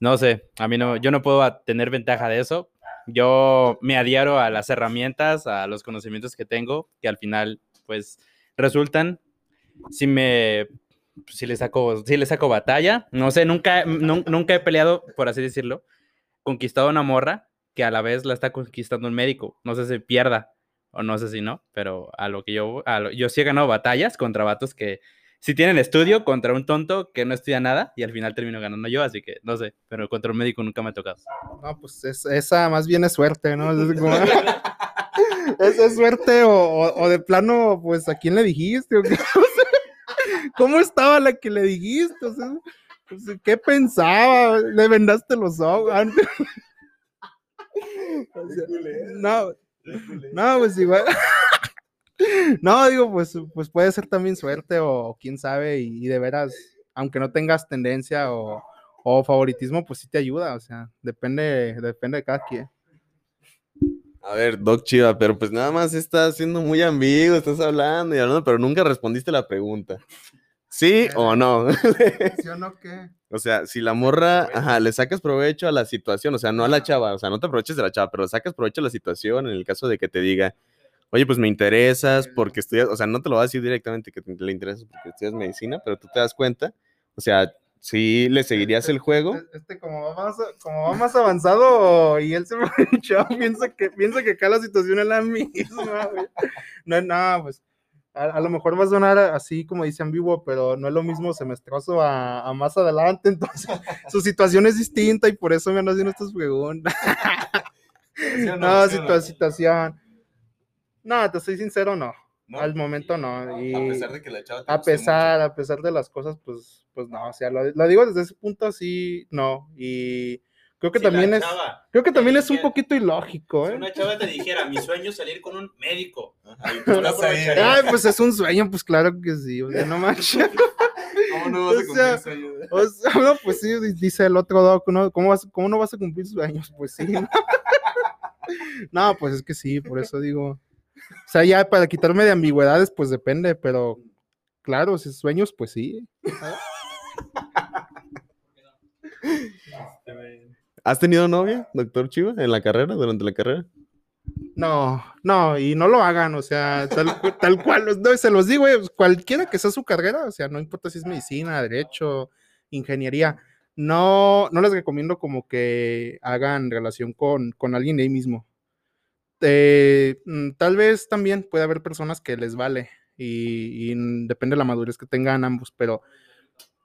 no sé, a mí no, yo no puedo tener ventaja de eso, yo me adhiero a las herramientas, a los conocimientos que tengo, que al final, pues, resultan. Si me, si le saco, si le saco batalla, no sé, nunca, nunca he peleado, por así decirlo, conquistado una morra que a la vez la está conquistando un médico. No sé si pierda o no sé si no, pero a lo que yo, yo sí he ganado batallas contra vatos que si tienen estudio contra un tonto que no estudia nada y al final termino ganando yo, así que no sé, pero contra un médico nunca me ha tocado. No, pues esa más bien es suerte, ¿no? Es, como, [LAUGHS] es, suerte o, de plano, pues, ¿a quién le dijiste? [LAUGHS] ¿Cómo estaba la que le dijiste? Pues, ¿Qué pensaba? ¿Le vendaste los ojos? no, [LAUGHS] no, pues igual. [LAUGHS] no, digo, pues, pues puede ser también suerte o, quién sabe, y, de veras, aunque no tengas tendencia o, favoritismo, pues sí te ayuda, o sea, depende, depende de cada quien. A ver, Doc Chiva, pero pues nada más estás siendo muy ambiguo, estás hablando y hablando, pero nunca respondiste la pregunta. ¿Sí o no? [LAUGHS] ¿Sí o no qué? O sea, si la morra, ajá, le sacas provecho a la situación, o sea, no a la chava, o sea, no te aproveches de la chava, pero sacas provecho a la situación en el caso de que te diga, oye, pues me interesas porque estudias, o sea, no te lo va a decir directamente que le interesas porque estudias medicina, pero tú te das cuenta, o sea, sí le seguirías este, el juego. Este, este, como, va más, como va más avanzado y él se echó, [LAUGHS] piensa que, piensa que acá la situación es la misma, No, no, pues a, lo mejor va a sonar así como dice en vivo, pero no es lo mismo semestroso a, a más adelante, entonces su situación es distinta y por eso me han haciendo estas preguntas. [LAUGHS] no, situación. No, te soy sincero, no. Al momento no. Y a pesar de que la chava te A pesar, a pesar de las cosas, pues, pues no. O sea, lo, digo desde ese punto sí, no. Y creo que también es. Creo que también es un poquito ilógico, ¿eh? Si una chava te dijera, mi sueño es salir con un médico. [LAUGHS] Ay, pues es un sueño, pues claro que sí. O sea, no [LAUGHS] manches. ¿Cómo no vas a cumplir sueños? O sea, no, pues sí, dice el otro doc, ¿no? ¿Cómo, vas, ¿cómo no vas a cumplir sueños? Pues sí. no, [LAUGHS] pues es que sí, por eso digo. O sea, ya para quitarme de ambigüedades, pues depende, pero claro, si sueños, pues sí. ¿Has tenido novia, doctor Chiva, en la carrera, durante la carrera? No, no, y no lo hagan, o sea, tal, cual, no, se los digo, eh, cualquiera que sea su carrera, o sea, no importa si es medicina, derecho, ingeniería, no, no les recomiendo como que hagan relación con, con alguien de ahí mismo. Eh, mm, tal vez también puede haber personas que les vale y, depende de la madurez que tengan ambos, pero,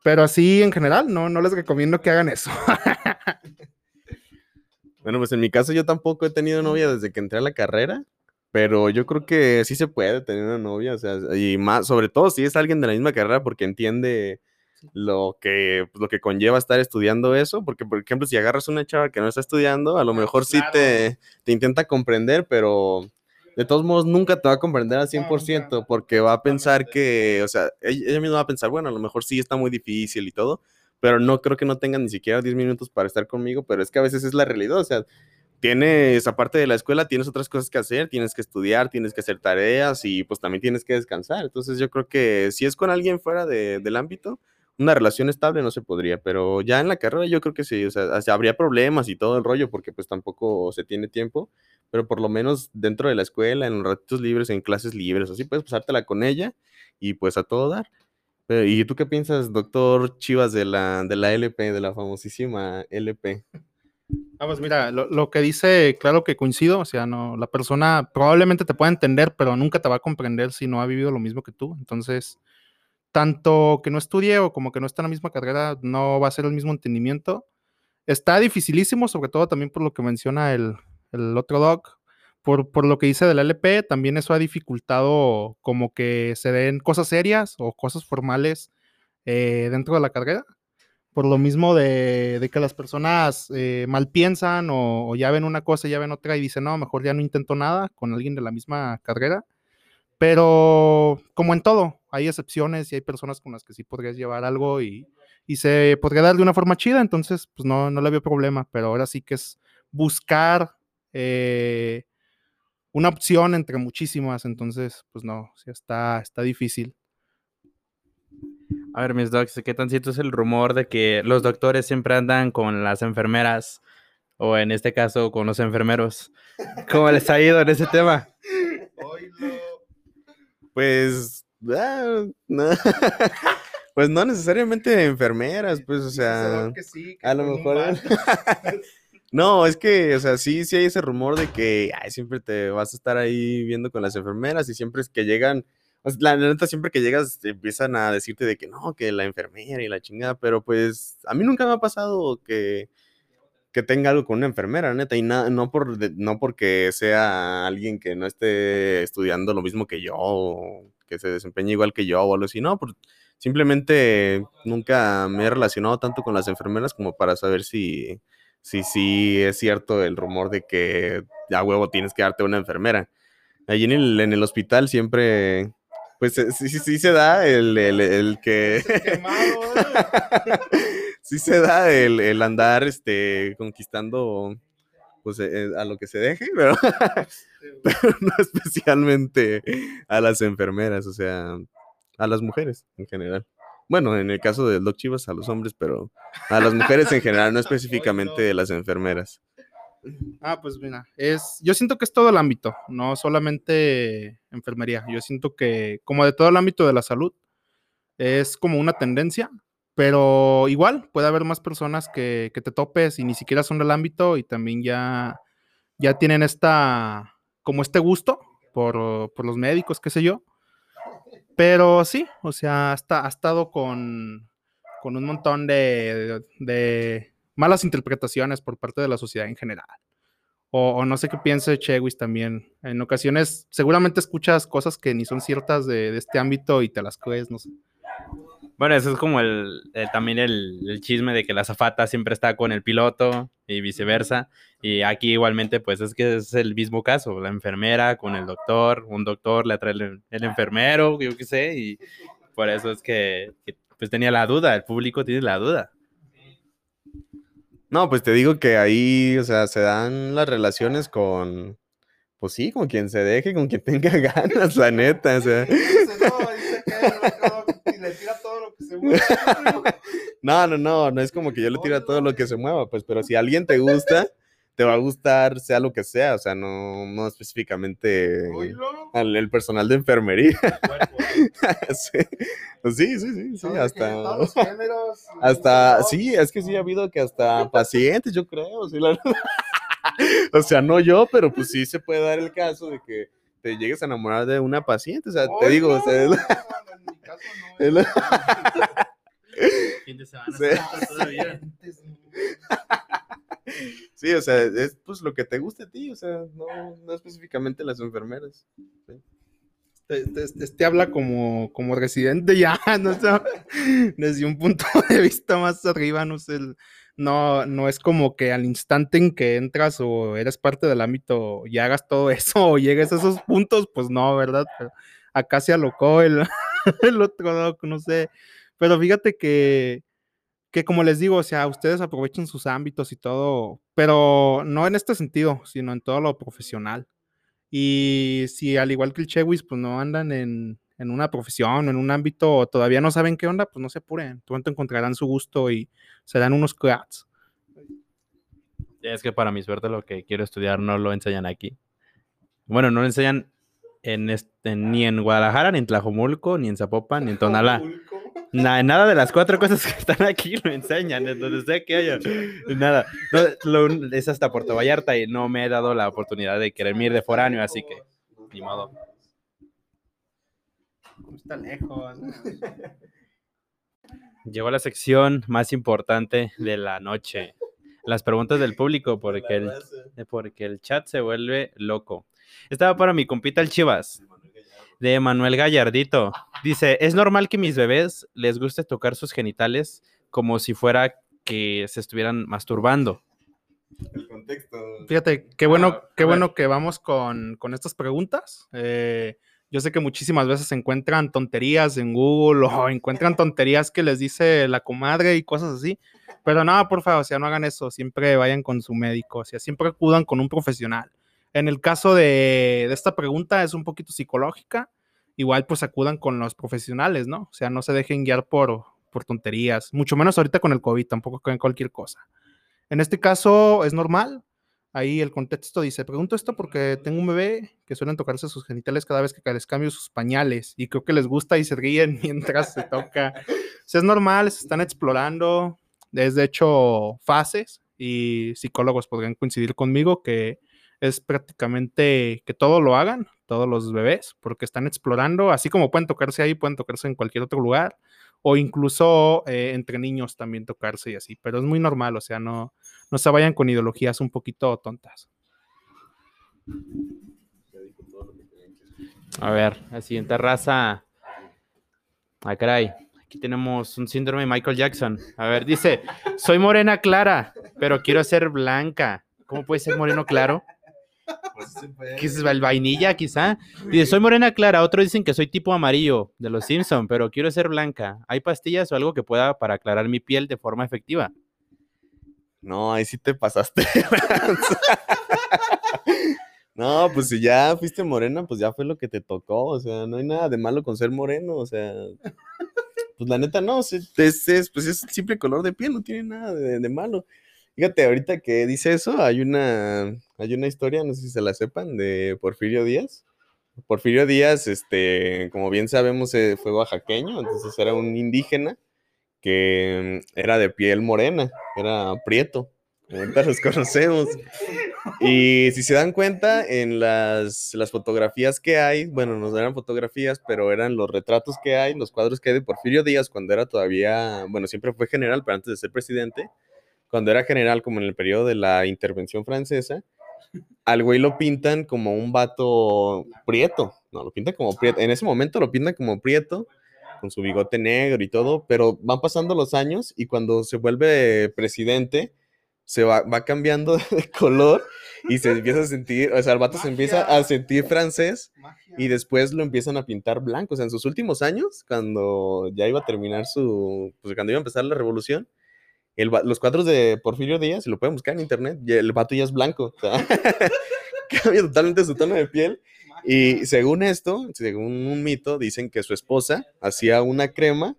pero así en general, no, no les recomiendo que hagan eso. [LAUGHS] bueno, pues en mi caso yo tampoco he tenido novia desde que entré a la carrera, pero yo creo que sí se puede tener una novia, o sea, y más, sobre todo si es alguien de la misma carrera porque entiende lo que, pues, lo que conlleva estar estudiando eso, porque por ejemplo, si agarras una chava que no está estudiando, a lo mejor sí te, te intenta comprender, pero de todos modos nunca te va a comprender al 100% porque va a pensar que, o sea, ella, misma va a pensar, bueno, a lo mejor sí está muy difícil y todo, pero no creo que no tengan ni siquiera 10 minutos para estar conmigo, pero es que a veces es la realidad, o sea, tienes, aparte de la escuela, tienes otras cosas que hacer, tienes que estudiar, tienes que hacer tareas y pues también tienes que descansar. Entonces yo creo que si es con alguien fuera de, del ámbito, una relación estable no se podría, pero ya en la carrera yo creo que sí, o sea, habría problemas y todo el rollo porque pues tampoco se tiene tiempo, pero por lo menos dentro de la escuela, en los ratitos libres, en clases libres, así puedes pasártela con ella y pues a todo dar. ¿Y tú qué piensas, doctor Chivas, de la, de la LP, de la famosísima LP? Ah, pues mira, lo, lo, que dice, claro que coincido, o sea, no, la persona probablemente te pueda entender, pero nunca te va a comprender si no ha vivido lo mismo que tú. Entonces, tanto que no estudie o como que no está en la misma carrera, no va a ser el mismo entendimiento. Está dificilísimo, sobre todo también por lo que menciona el, otro doc, por, por, lo que dice del LP, también eso ha dificultado como que se den cosas serias o cosas formales eh, dentro de la carrera. Por lo mismo de, que las personas eh, mal piensan o, o, ya ven una cosa, ya ven otra y dicen, no, mejor ya no intento nada con alguien de la misma carrera. Pero como en todo, hay excepciones y hay personas con las que sí podrías llevar algo y, se podría dar de una forma chida, entonces pues no, no le veo problema, pero ahora sí que es buscar eh, una opción entre muchísimas, entonces pues no, sí está, está difícil. A ver, mis docs, ¿qué tan cierto es el rumor de que los doctores siempre andan con las enfermeras o en este caso con los enfermeros. ¿Cómo les ha ido en ese tema? Pues, ah, no. [LAUGHS] pues no necesariamente enfermeras, pues, o sea, a lo mejor. [LAUGHS] no, es que, o sea, sí, sí hay ese rumor de que ay, siempre te vas a estar ahí viendo con las enfermeras y siempre es que llegan, o sea, la neta, siempre que llegas empiezan a decirte de que no, que la enfermera y la chingada, pero pues a mí nunca me ha pasado que que tenga algo con una enfermera, neta, y no, por, no porque sea alguien que no esté estudiando lo mismo que yo, o que se desempeñe igual que yo, o algo así, no, simplemente nunca me he relacionado tanto con las enfermeras como para saber si, si, si es cierto el rumor de que a huevo tienes que darte una enfermera. Allí en el, en el hospital siempre, pues sí, sí, sí se da el, el, el que... [LAUGHS] sí se da el, andar este, conquistando pues, eh, a lo que se deje, pero, [LAUGHS] no especialmente a las enfermeras, o sea, a las mujeres en general. Bueno, en el caso del Doc Chivas, a los hombres, pero a las mujeres en general, no específicamente de las enfermeras. Ah, pues mira, es, yo siento que es todo el ámbito, no solamente enfermería. Yo siento que, como de todo el ámbito de la salud, es como una tendencia pero igual puede haber más personas que, te topes y ni siquiera son del ámbito y también ya, ya tienen esta, como este gusto por, los médicos, qué sé yo. Pero sí, o sea, ha estado con, un montón de, malas interpretaciones por parte de la sociedad en general. O, no sé qué piense Chewis también. En ocasiones seguramente escuchas cosas que ni son ciertas de, de este ámbito y te las crees, no sé. Bueno, eso es como el, también el, chisme de que la zafata siempre está con el piloto y viceversa. Y aquí igualmente, pues es que es el mismo caso, la enfermera con el doctor, un doctor le atrae el, enfermero, yo qué sé, y por eso es que, pues tenía la duda, el público tiene la duda. No, pues te digo que ahí, o sea, se dan las relaciones con, pues sí, con quien se deje, con quien tenga [LAUGHS] ganas, la neta, o sea. [LAUGHS] No, no, no, no es como que yo le tire a todo lo que se mueva, pues, pero si alguien te gusta, te va a gustar sea lo que sea, o sea, no, no específicamente el personal de enfermería. [LAUGHS] [LAUGHS] Pues sí. sí, sí, sí, hasta... Hasta, sí, es que sí ha habido que hasta pacientes, yo creo, o sea, no yo, pero pues sí se puede dar el caso de que te llegues a enamorar de una paciente, o sea, te digo, o sea, sí. o sea, es pues lo que te guste a ti, o sea, no, no específicamente las enfermeras. Este, habla como, como residente ya, [LAUGHS] no sé, desde un punto de vista más arriba, no sé, no, no es como que al instante en que entras o eres parte del ámbito y hagas todo [LAUGHS] eso o llegues a esos puntos, pues no, ¿verdad? acá se alocó el, [LAUGHS] el otro lado, no sé. Pero fíjate que, que como les digo, o sea, ustedes aprovechen sus ámbitos y todo, pero no en este sentido, sino en todo lo profesional. Y si al igual que el Chewis, pues no andan en, en una profesión, en un ámbito, o todavía no saben qué onda, pues no se apuren. Pronto encontrarán su gusto y serán unos cracks. Es que para mi suerte lo que quiero estudiar no lo enseñan aquí. Bueno, no lo enseñan en este, ni en Guadalajara, ni en Tlajomulco, ni en Zapopan, ni en Tonalá. nada de las cuatro cosas que están aquí lo enseñan, donde sé que haya. Nada. es hasta Puerto Vallarta y no me he dado la oportunidad de querer ir de foráneo, así que ni modo. Está lejos. [LAUGHS] Llegó la sección más importante de la noche. Las preguntas del público, [LAUGHS] porque el, porque el chat se vuelve loco. Estaba para mi compita el Chivas, de Manuel Gallardito. Dice, es normal que mis bebés les guste tocar sus genitales como si fuera que se estuvieran masturbando. El contexto. Fíjate, qué bueno, ah, qué bueno que vamos con, estas preguntas. Eh, yo sé que muchísimas veces encuentran tonterías en Google [LAUGHS] o encuentran tonterías que les dice la comadre y cosas así. Pero nada, por favor, o sea, no hagan eso. Siempre vayan con su médico, o sea, siempre acudan con un profesional. En el caso de, esta pregunta es un poquito psicológica. Igual pues acudan con los profesionales, ¿no? O sea, no se dejen guiar por, por tonterías, mucho menos ahorita con el COVID, tampoco con cualquier cosa. En este caso es normal. Ahí el contexto dice, pregunto esto porque tengo un bebé que suelen tocarse sus genitales cada vez que les cambio sus pañales y creo que les gusta y se ríen [LAUGHS] mientras se toca. O es normal, se están explorando. Es de hecho fases y psicólogos podrían coincidir conmigo que es prácticamente que todo lo hagan, todos los bebés, porque están explorando, así como pueden tocarse ahí, pueden tocarse en cualquier otro lugar, o incluso eh, entre niños también tocarse y así, pero es muy normal, o sea, no, no se vayan con ideologías un poquito tontas. A ver, la siguiente raza. Ah, caray. Aquí tenemos un síndrome de Michael Jackson. A ver, dice, soy morena clara, pero quiero ser blanca. ¿Cómo puede ser moreno claro? Pues ¿Qué es el vainilla, quizá? Dice, soy morena clara. Otros dicen que soy tipo amarillo de los Simpson, pero quiero ser blanca. ¿Hay pastillas o algo que pueda para aclarar mi piel de forma efectiva? No, ahí sí te pasaste. no, pues si ya fuiste morena, pues ya fue lo que te tocó. O sea, no hay nada de malo con ser moreno. O sea, pues la neta no, es, es, pues es simple color de piel, no tiene nada de, malo. Fíjate, ahorita que dice eso, hay una, hay una historia, no sé si se la sepan, de Porfirio Díaz. Porfirio Díaz, este, como bien sabemos, eh, fue oaxaqueño, entonces era un indígena que mm, era de piel morena, era prieto. Ahorita los [LAUGHS] conocemos. Y si se dan cuenta, en las, las, fotografías que hay, bueno, no eran fotografías, pero eran los retratos que hay, los cuadros que hay de Porfirio Díaz cuando era todavía, bueno, siempre fue general, pero antes de ser presidente, cuando era general, como en el periodo de la intervención francesa, al güey lo pintan como un vato prieto. No, lo pintan como prieto. En ese momento lo pintan como prieto con su bigote negro y todo, pero van pasando los años y cuando se vuelve presidente, se va, va cambiando [LAUGHS] de color y se empieza a sentir, o sea, el vato se empieza a sentir francés y después lo empiezan a pintar blanco. O sea, en sus últimos años, cuando ya iba a terminar su, pues cuando iba a empezar la revolución, el, los cuadros de Porfirio Díaz, si lo pueden buscar en internet, el vato ya es blanco. O sea, [LAUGHS] cambia totalmente su tono de piel y según esto, según un mito, dicen que su esposa hacía una crema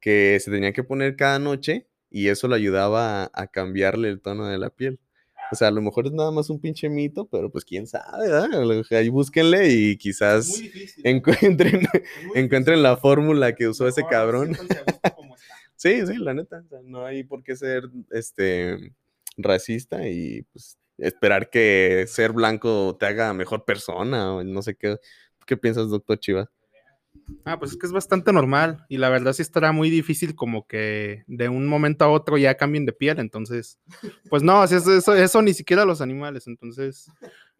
que se tenía que poner cada noche y eso le ayudaba a, cambiarle el tono de la piel. O sea, a lo mejor es nada más un pinche mito, pero pues quién sabe, ¿verdad? Ahí búsquenle y quizás encuentren, encuentren la fórmula que usó ese cabrón. [LAUGHS] sí, sí, la neta. no hay por qué ser este racista y pues esperar que ser blanco te haga mejor persona o no sé qué. ¿Qué piensas, doctor Chiva? Ah, pues es que es bastante normal y la verdad sí estará muy difícil como que de un momento a otro ya cambien de piel, entonces, pues no, eso, eso, eso ni siquiera los animales, entonces,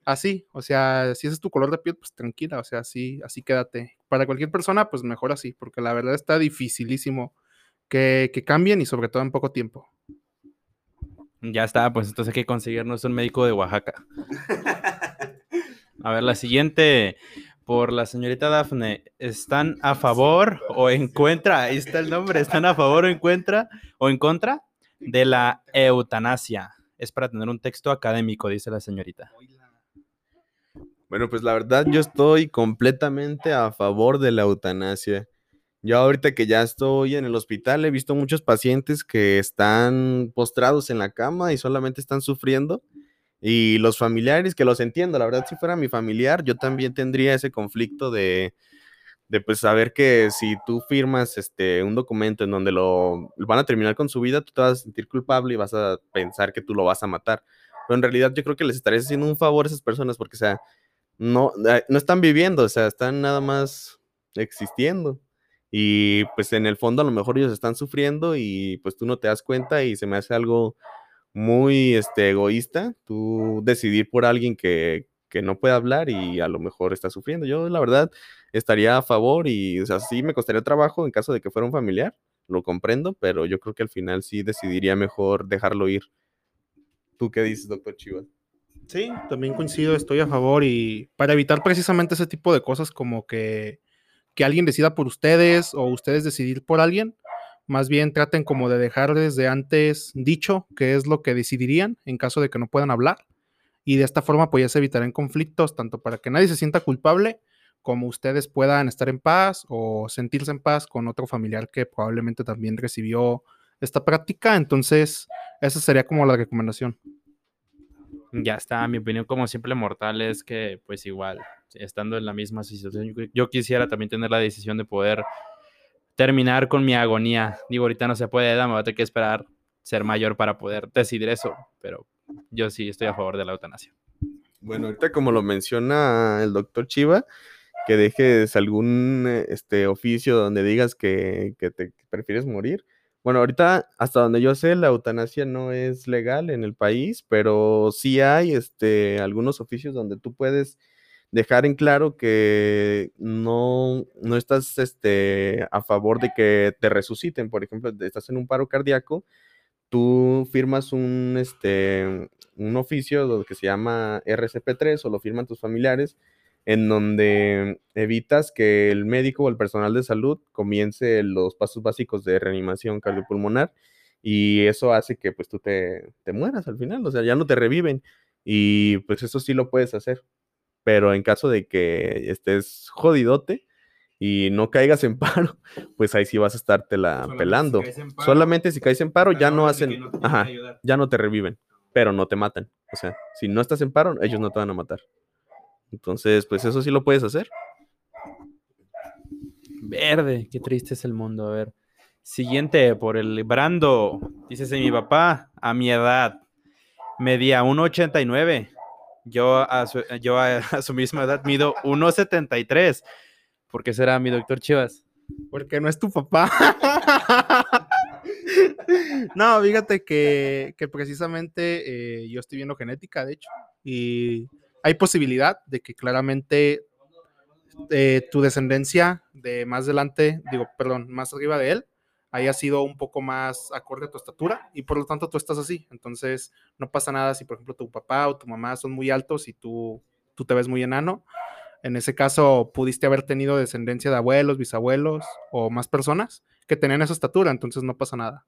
así, o sea, si ese es tu color de piel, pues tranquila, o sea, así, así quédate. Para cualquier persona, pues mejor así, porque la verdad está dificilísimo que, que cambien y sobre todo en poco tiempo. Ya está, pues entonces hay que conseguirnos un médico de Oaxaca. A ver, la siguiente por la señorita Dafne. ¿Están a favor o en contra? Ahí está el nombre. ¿Están a favor o en contra o en contra de la eutanasia? Es para tener un texto académico, dice la señorita. Bueno, pues la verdad yo estoy completamente a favor de la eutanasia. Yo ahorita que ya estoy en el hospital he visto muchos pacientes que están postrados en la cama y solamente están sufriendo. Y los familiares, que los entiendo, la verdad, si fuera mi familiar, yo también tendría ese conflicto de, de pues saber que si tú firmas este, un documento en donde lo van a terminar con su vida, tú te vas a sentir culpable y vas a pensar que tú lo vas a matar. Pero en realidad yo creo que les estarías haciendo un favor a esas personas porque, o sea, no, eh, no están viviendo, o sea, están nada más existiendo. Y pues en el fondo a lo mejor ellos están sufriendo y pues tú no te das cuenta y se me hace algo muy este, egoísta, tú decidir por alguien que, que no puede hablar y a lo mejor está sufriendo. Yo la verdad estaría a favor y o sea, me costaría trabajo en caso de que fuera un familiar, lo comprendo, pero yo creo que al final sí decidiría mejor dejarlo ir. ¿Tú qué dices, doctor Chivas? Sí, también coincido, estoy a favor y para evitar precisamente ese tipo de cosas como que que alguien decida por ustedes o ustedes decidir por alguien. Más bien traten como de dejar desde antes dicho qué es lo que decidirían en caso de que no puedan hablar. Y de esta forma pues ya se evitarán conflictos, tanto para que nadie se sienta culpable como ustedes puedan estar en paz o sentirse en paz con otro familiar que probablemente también recibió esta práctica. Entonces, esa sería como la recomendación. Ya está, mi opinión como simple mortal es que pues igual, estando en la misma situación, yo quisiera también tener la decisión de poder terminar con mi agonía. Digo, ahorita no se puede, me voy a tener que esperar ser mayor para poder decidir eso, pero yo sí estoy a favor de la eutanasia. Bueno, ahorita como lo menciona el doctor Chiva, que dejes algún este, oficio donde digas que, que te prefieres morir. Bueno, ahorita, hasta donde yo sé, la eutanasia no es legal en el país, pero sí hay este, algunos oficios donde tú puedes dejar en claro que no, no estás este, a favor de que te resuciten. Por ejemplo, estás en un paro cardíaco, tú firmas un, este, un oficio que se llama RCP3 o lo firman tus familiares en donde evitas que el médico o el personal de salud comience los pasos básicos de reanimación cardiopulmonar y eso hace que pues tú te, te mueras al final, o sea, ya no te reviven y pues eso sí lo puedes hacer, pero en caso de que estés jodidote y no caigas en [LAUGHS] paro, pues ahí sí vas a estarte la pelando. Solamente si caes en paro ya no hacen, ajá, ya no te reviven, pero no te matan. O sea, si no estás en paro, ellos no te van a matar. Entonces, pues eso sí lo puedes hacer. Verde, qué triste es el mundo. A ver. Siguiente, por el Brando. Dice mi papá, a mi edad, medía 1,89. Yo, [LAUGHS] a su, misma edad mido 1,73. ¿Por qué será mi doctor Chivas? Porque no es tu papá. [LAUGHS] no, fíjate que, que precisamente eh, yo estoy viendo genética, de hecho, y hay posibilidad de que claramente eh, tu descendencia de más adelante, digo, perdón, más arriba de él, haya sido un poco más acorde a tu estatura y por lo tanto tú estás así. Entonces, no pasa nada si, por ejemplo, tu papá o tu mamá son muy altos y tú, tú te ves muy enano. En ese caso, pudiste haber tenido descendencia de abuelos, bisabuelos o más personas que tenían esa estatura, entonces no pasa nada.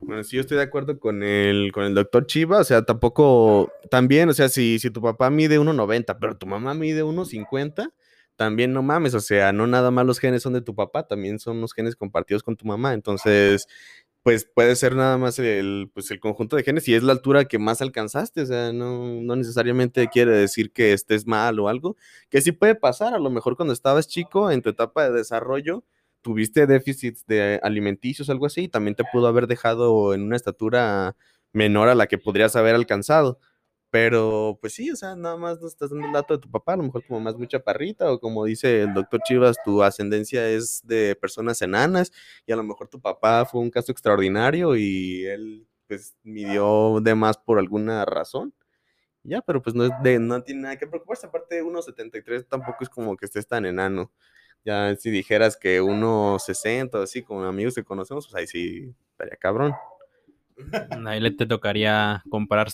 Bueno, sí, yo estoy de acuerdo con el, con el doctor Chiva, o sea, tampoco, también, o sea, si, si tu papá mide 1,90, pero tu mamá mide 1,50, también no mames, o sea, no nada más los genes son de tu papá, también son los genes compartidos con tu mamá, entonces, pues puede ser nada más el, pues, el conjunto de genes y es la altura que más alcanzaste, o sea, no, no necesariamente quiere decir que estés mal o algo, que sí puede pasar, a lo mejor cuando estabas chico, en tu etapa de desarrollo, tuviste déficits de alimenticios, algo así, también te pudo haber dejado en una estatura menor a la que podrías haber alcanzado. Pero, pues sí, o sea, nada más no estás dando el dato de tu papá, a lo mejor como más muy chaparrita, o como dice el doctor Chivas, tu ascendencia es de personas enanas, y a lo mejor tu papá fue un caso extraordinario y él, pues, midió de más por alguna razón. Ya, pero pues no, es de, no tiene nada que preocuparse, aparte 1,73 tampoco es como que estés tan enano. Ya si dijeras que uno 60 así, con amigos que conocemos, pues ahí sí estaría cabrón. Ahí le te tocaría comprar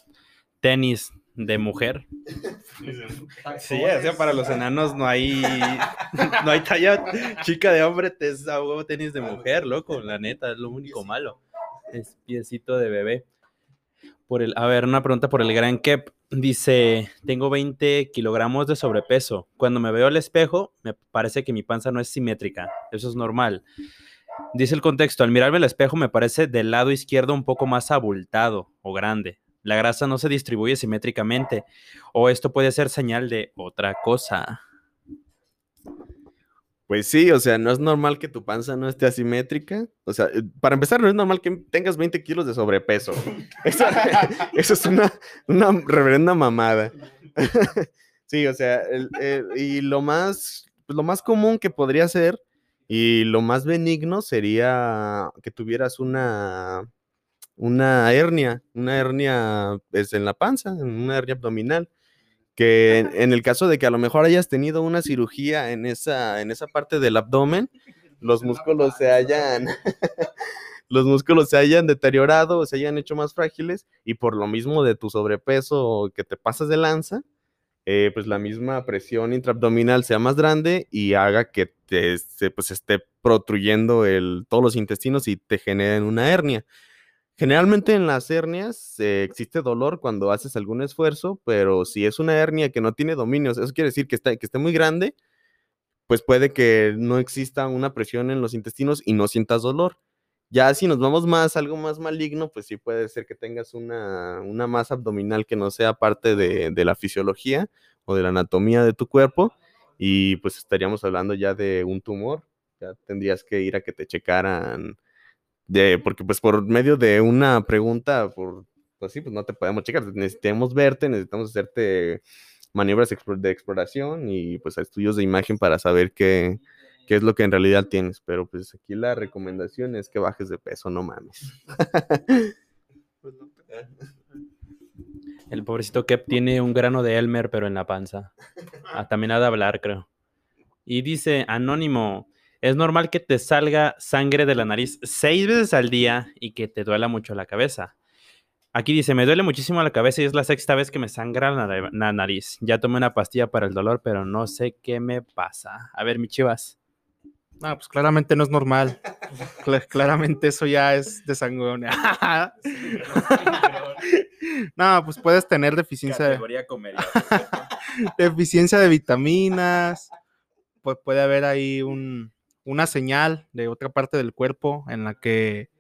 tenis de mujer. Sí, o sea, para los enanos no hay [LAUGHS] no hay talla chica de hombre, te es tenis de mujer, loco, la neta, es lo único malo. Es piecito de bebé. Por el, a ver, una pregunta por el gran Kep. Dice, tengo 20 kilogramos de sobrepeso. Cuando me veo al espejo, me parece que mi panza no es simétrica. Eso es normal. Dice el contexto, al mirarme al espejo me parece del lado izquierdo un poco más abultado o grande. La grasa no se distribuye simétricamente. O esto puede ser señal de otra cosa. Pues sí, o sea, no es normal que tu panza no esté asimétrica. O sea, eh, para empezar, no es normal que tengas 20 kilos de sobrepeso. [LAUGHS] [LAUGHS] Eso, es una, reverenda mamada. [LAUGHS] sí, o sea, y lo más, pues, lo más común que podría ser y lo más benigno sería que tuvieras una, una hernia, una hernia pues, en la panza, una hernia abdominal que en, el caso de que a lo mejor hayas tenido una cirugía en esa, en esa parte del abdomen, [LAUGHS] los músculos se hayan, [LAUGHS] los músculos se hayan deteriorado, se hayan hecho más frágiles y por lo mismo de tu sobrepeso que te pasas de lanza, eh, pues la misma presión intraabdominal sea más grande y haga que te, se, pues esté protruyendo el, todos los intestinos y te generen una hernia. Generalmente en las hernias eh, existe dolor cuando haces algún esfuerzo, pero si es una hernia que no tiene dominios, eso quiere decir que, está, que esté muy grande, pues puede que no exista una presión en los intestinos y no sientas dolor. Ya si nos vamos más, algo más maligno, pues sí puede ser que tengas una, una masa abdominal que no sea parte de, de la fisiología o de la anatomía de tu cuerpo y pues estaríamos hablando ya de un tumor, ya tendrías que ir a que te checaran, de, porque pues por medio de una pregunta, por, pues sí, pues no te podemos checar, necesitamos verte, necesitamos hacerte maniobras de exploración y pues estudios de imagen para saber qué, es lo que en realidad tienes, pero pues aquí la recomendación es que bajes de peso, no mames. [LAUGHS] El pobrecito Kep tiene un grano de Elmer, pero en la panza. Ah, también ha de hablar, creo. Y dice, anónimo, es normal que te salga sangre de la nariz seis veces al día y que te duela mucho la cabeza. Aquí dice, me duele muchísimo la cabeza y es la sexta vez que me sangra la, la nariz. Ya tomé una pastilla para el dolor, pero no sé qué me pasa. A ver, mi chivas. No, pues claramente no es normal. Cla- claramente eso ya es de sanguíneo. [LAUGHS] no, pues puedes tener deficiencia de, [LAUGHS] deficiencia de vitaminas. Pues puede haber ahí un, una señal de otra parte del cuerpo en la que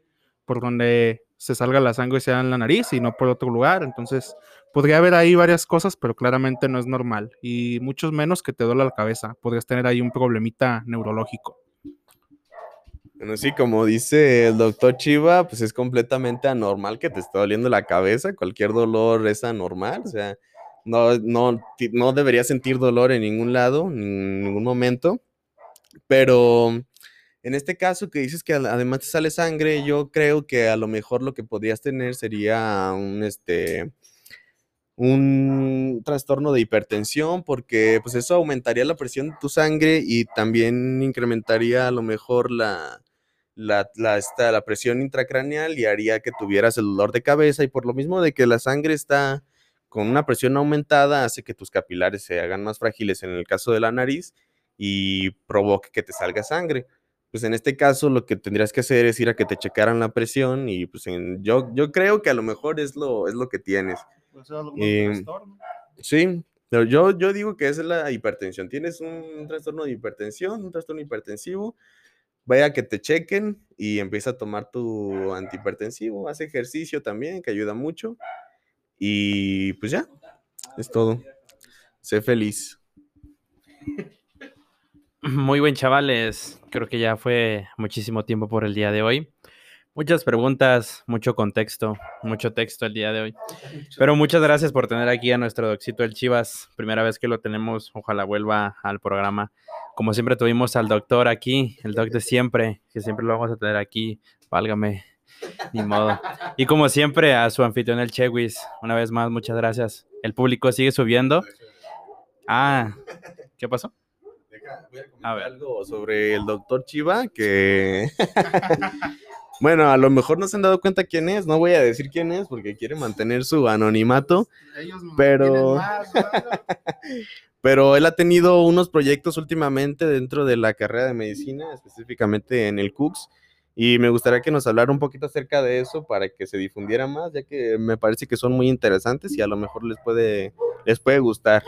por donde se salga la sangre sea en la nariz y no por otro lugar. Entonces, podría haber ahí varias cosas, pero claramente no es normal. Y muchos menos que te duela la cabeza. Podrías tener ahí un problemita neurológico. Bueno, sí, como dice el doctor Chiva, pues es completamente anormal que te esté doliendo la cabeza. Cualquier dolor es anormal. O sea, no, no, no deberías sentir dolor en ningún lado, en ningún momento. Pero en este caso que dices que ad- además te sale sangre, yo creo que a lo mejor lo que podrías tener sería un, este, un trastorno de hipertensión, porque pues eso aumentaría la presión de tu sangre y también incrementaría a lo mejor la, la, la, esta, la presión intracraneal y haría que tuvieras el dolor de cabeza y por lo mismo de que la sangre está con una presión aumentada hace que tus capilares se hagan más frágiles en el caso de la nariz y provoque que te salga sangre. Pues en este caso lo que tendrías que hacer es ir a que te checaran la presión y pues en- yo, yo creo que a lo mejor es lo, es lo que tienes. Eh, Sí, pero yo, yo digo que esa es la hipertensión. Tienes un trastorno de hipertensión, un trastorno hipertensivo, vaya a que te chequen y empieza a tomar tu antihipertensivo, haz ejercicio también, que ayuda mucho. Y pues ya, es todo. Sé feliz. [LAUGHS] Muy buen, chavales. Creo que ya fue muchísimo tiempo por el día de hoy. Muchas preguntas, mucho contexto, mucho texto el día de hoy. Pero muchas gracias por tener aquí a nuestro Doxito el Chivas. Primera vez que lo tenemos. Ojalá vuelva al programa. Como siempre tuvimos al doctor aquí, el doc de siempre, que siempre lo vamos a tener aquí. Válgame, ni modo. Y como siempre, a su anfitrión el Chewis. Una vez más, muchas gracias. El público sigue subiendo. Ah, ¿qué pasó? A A ver. ver. algo sobre el doctor Chiva que [LAUGHS] bueno, a lo mejor no se han dado cuenta quién es, no voy a decir quién es porque quiere mantener su anonimato, Pero- [LAUGHS] pero él ha tenido unos proyectos últimamente dentro de la carrera de medicina, específicamente en el CUCS, y me gustaría que nos hablara un poquito acerca de eso para que se difundiera más, ya que me parece que son muy interesantes y a lo mejor les puede, les puede gustar.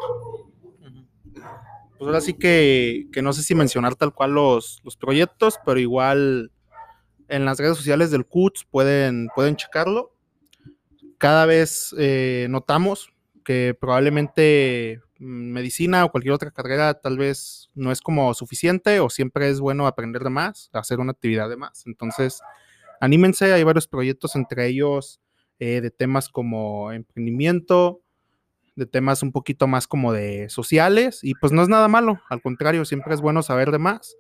Pues ahora sí que, que no sé si mencionar tal cual los, los proyectos, pero igual en las redes sociales del CUTS pueden, pueden checarlo. Cada vez eh, notamos que probablemente mm, medicina o cualquier otra carrera tal vez no es como suficiente o siempre es bueno aprender de más, hacer una actividad de más. Entonces, anímense, hay varios proyectos entre ellos eh, de temas como emprendimiento, de temas un poquito más como de sociales y pues no es nada malo, al contrario, siempre es bueno saber de más.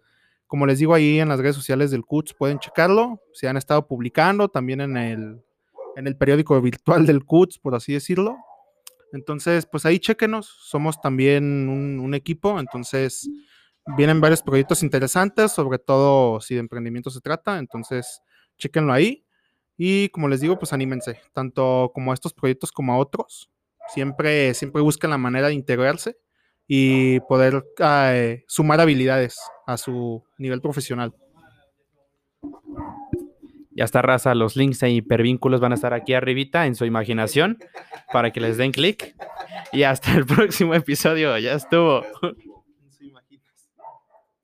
Como les digo ahí en las redes sociales del CUTS pueden checarlo, se han estado publicando también en el, en el periódico virtual del CUTS, por así decirlo. Entonces, pues ahí chequenos, somos también un, equipo, entonces vienen varios proyectos interesantes, sobre todo si de emprendimiento se trata, entonces chequenlo ahí. Y como les digo, pues anímense, tanto como a estos proyectos como a otros. Siempre, siempre busquen la manera de integrarse y poder eh, sumar habilidades a su nivel profesional. Ya está raza, los links e hipervínculos van a estar aquí arribita en su imaginación para que les den clic. Y hasta el [LAUGHS] próximo episodio, ya estuvo.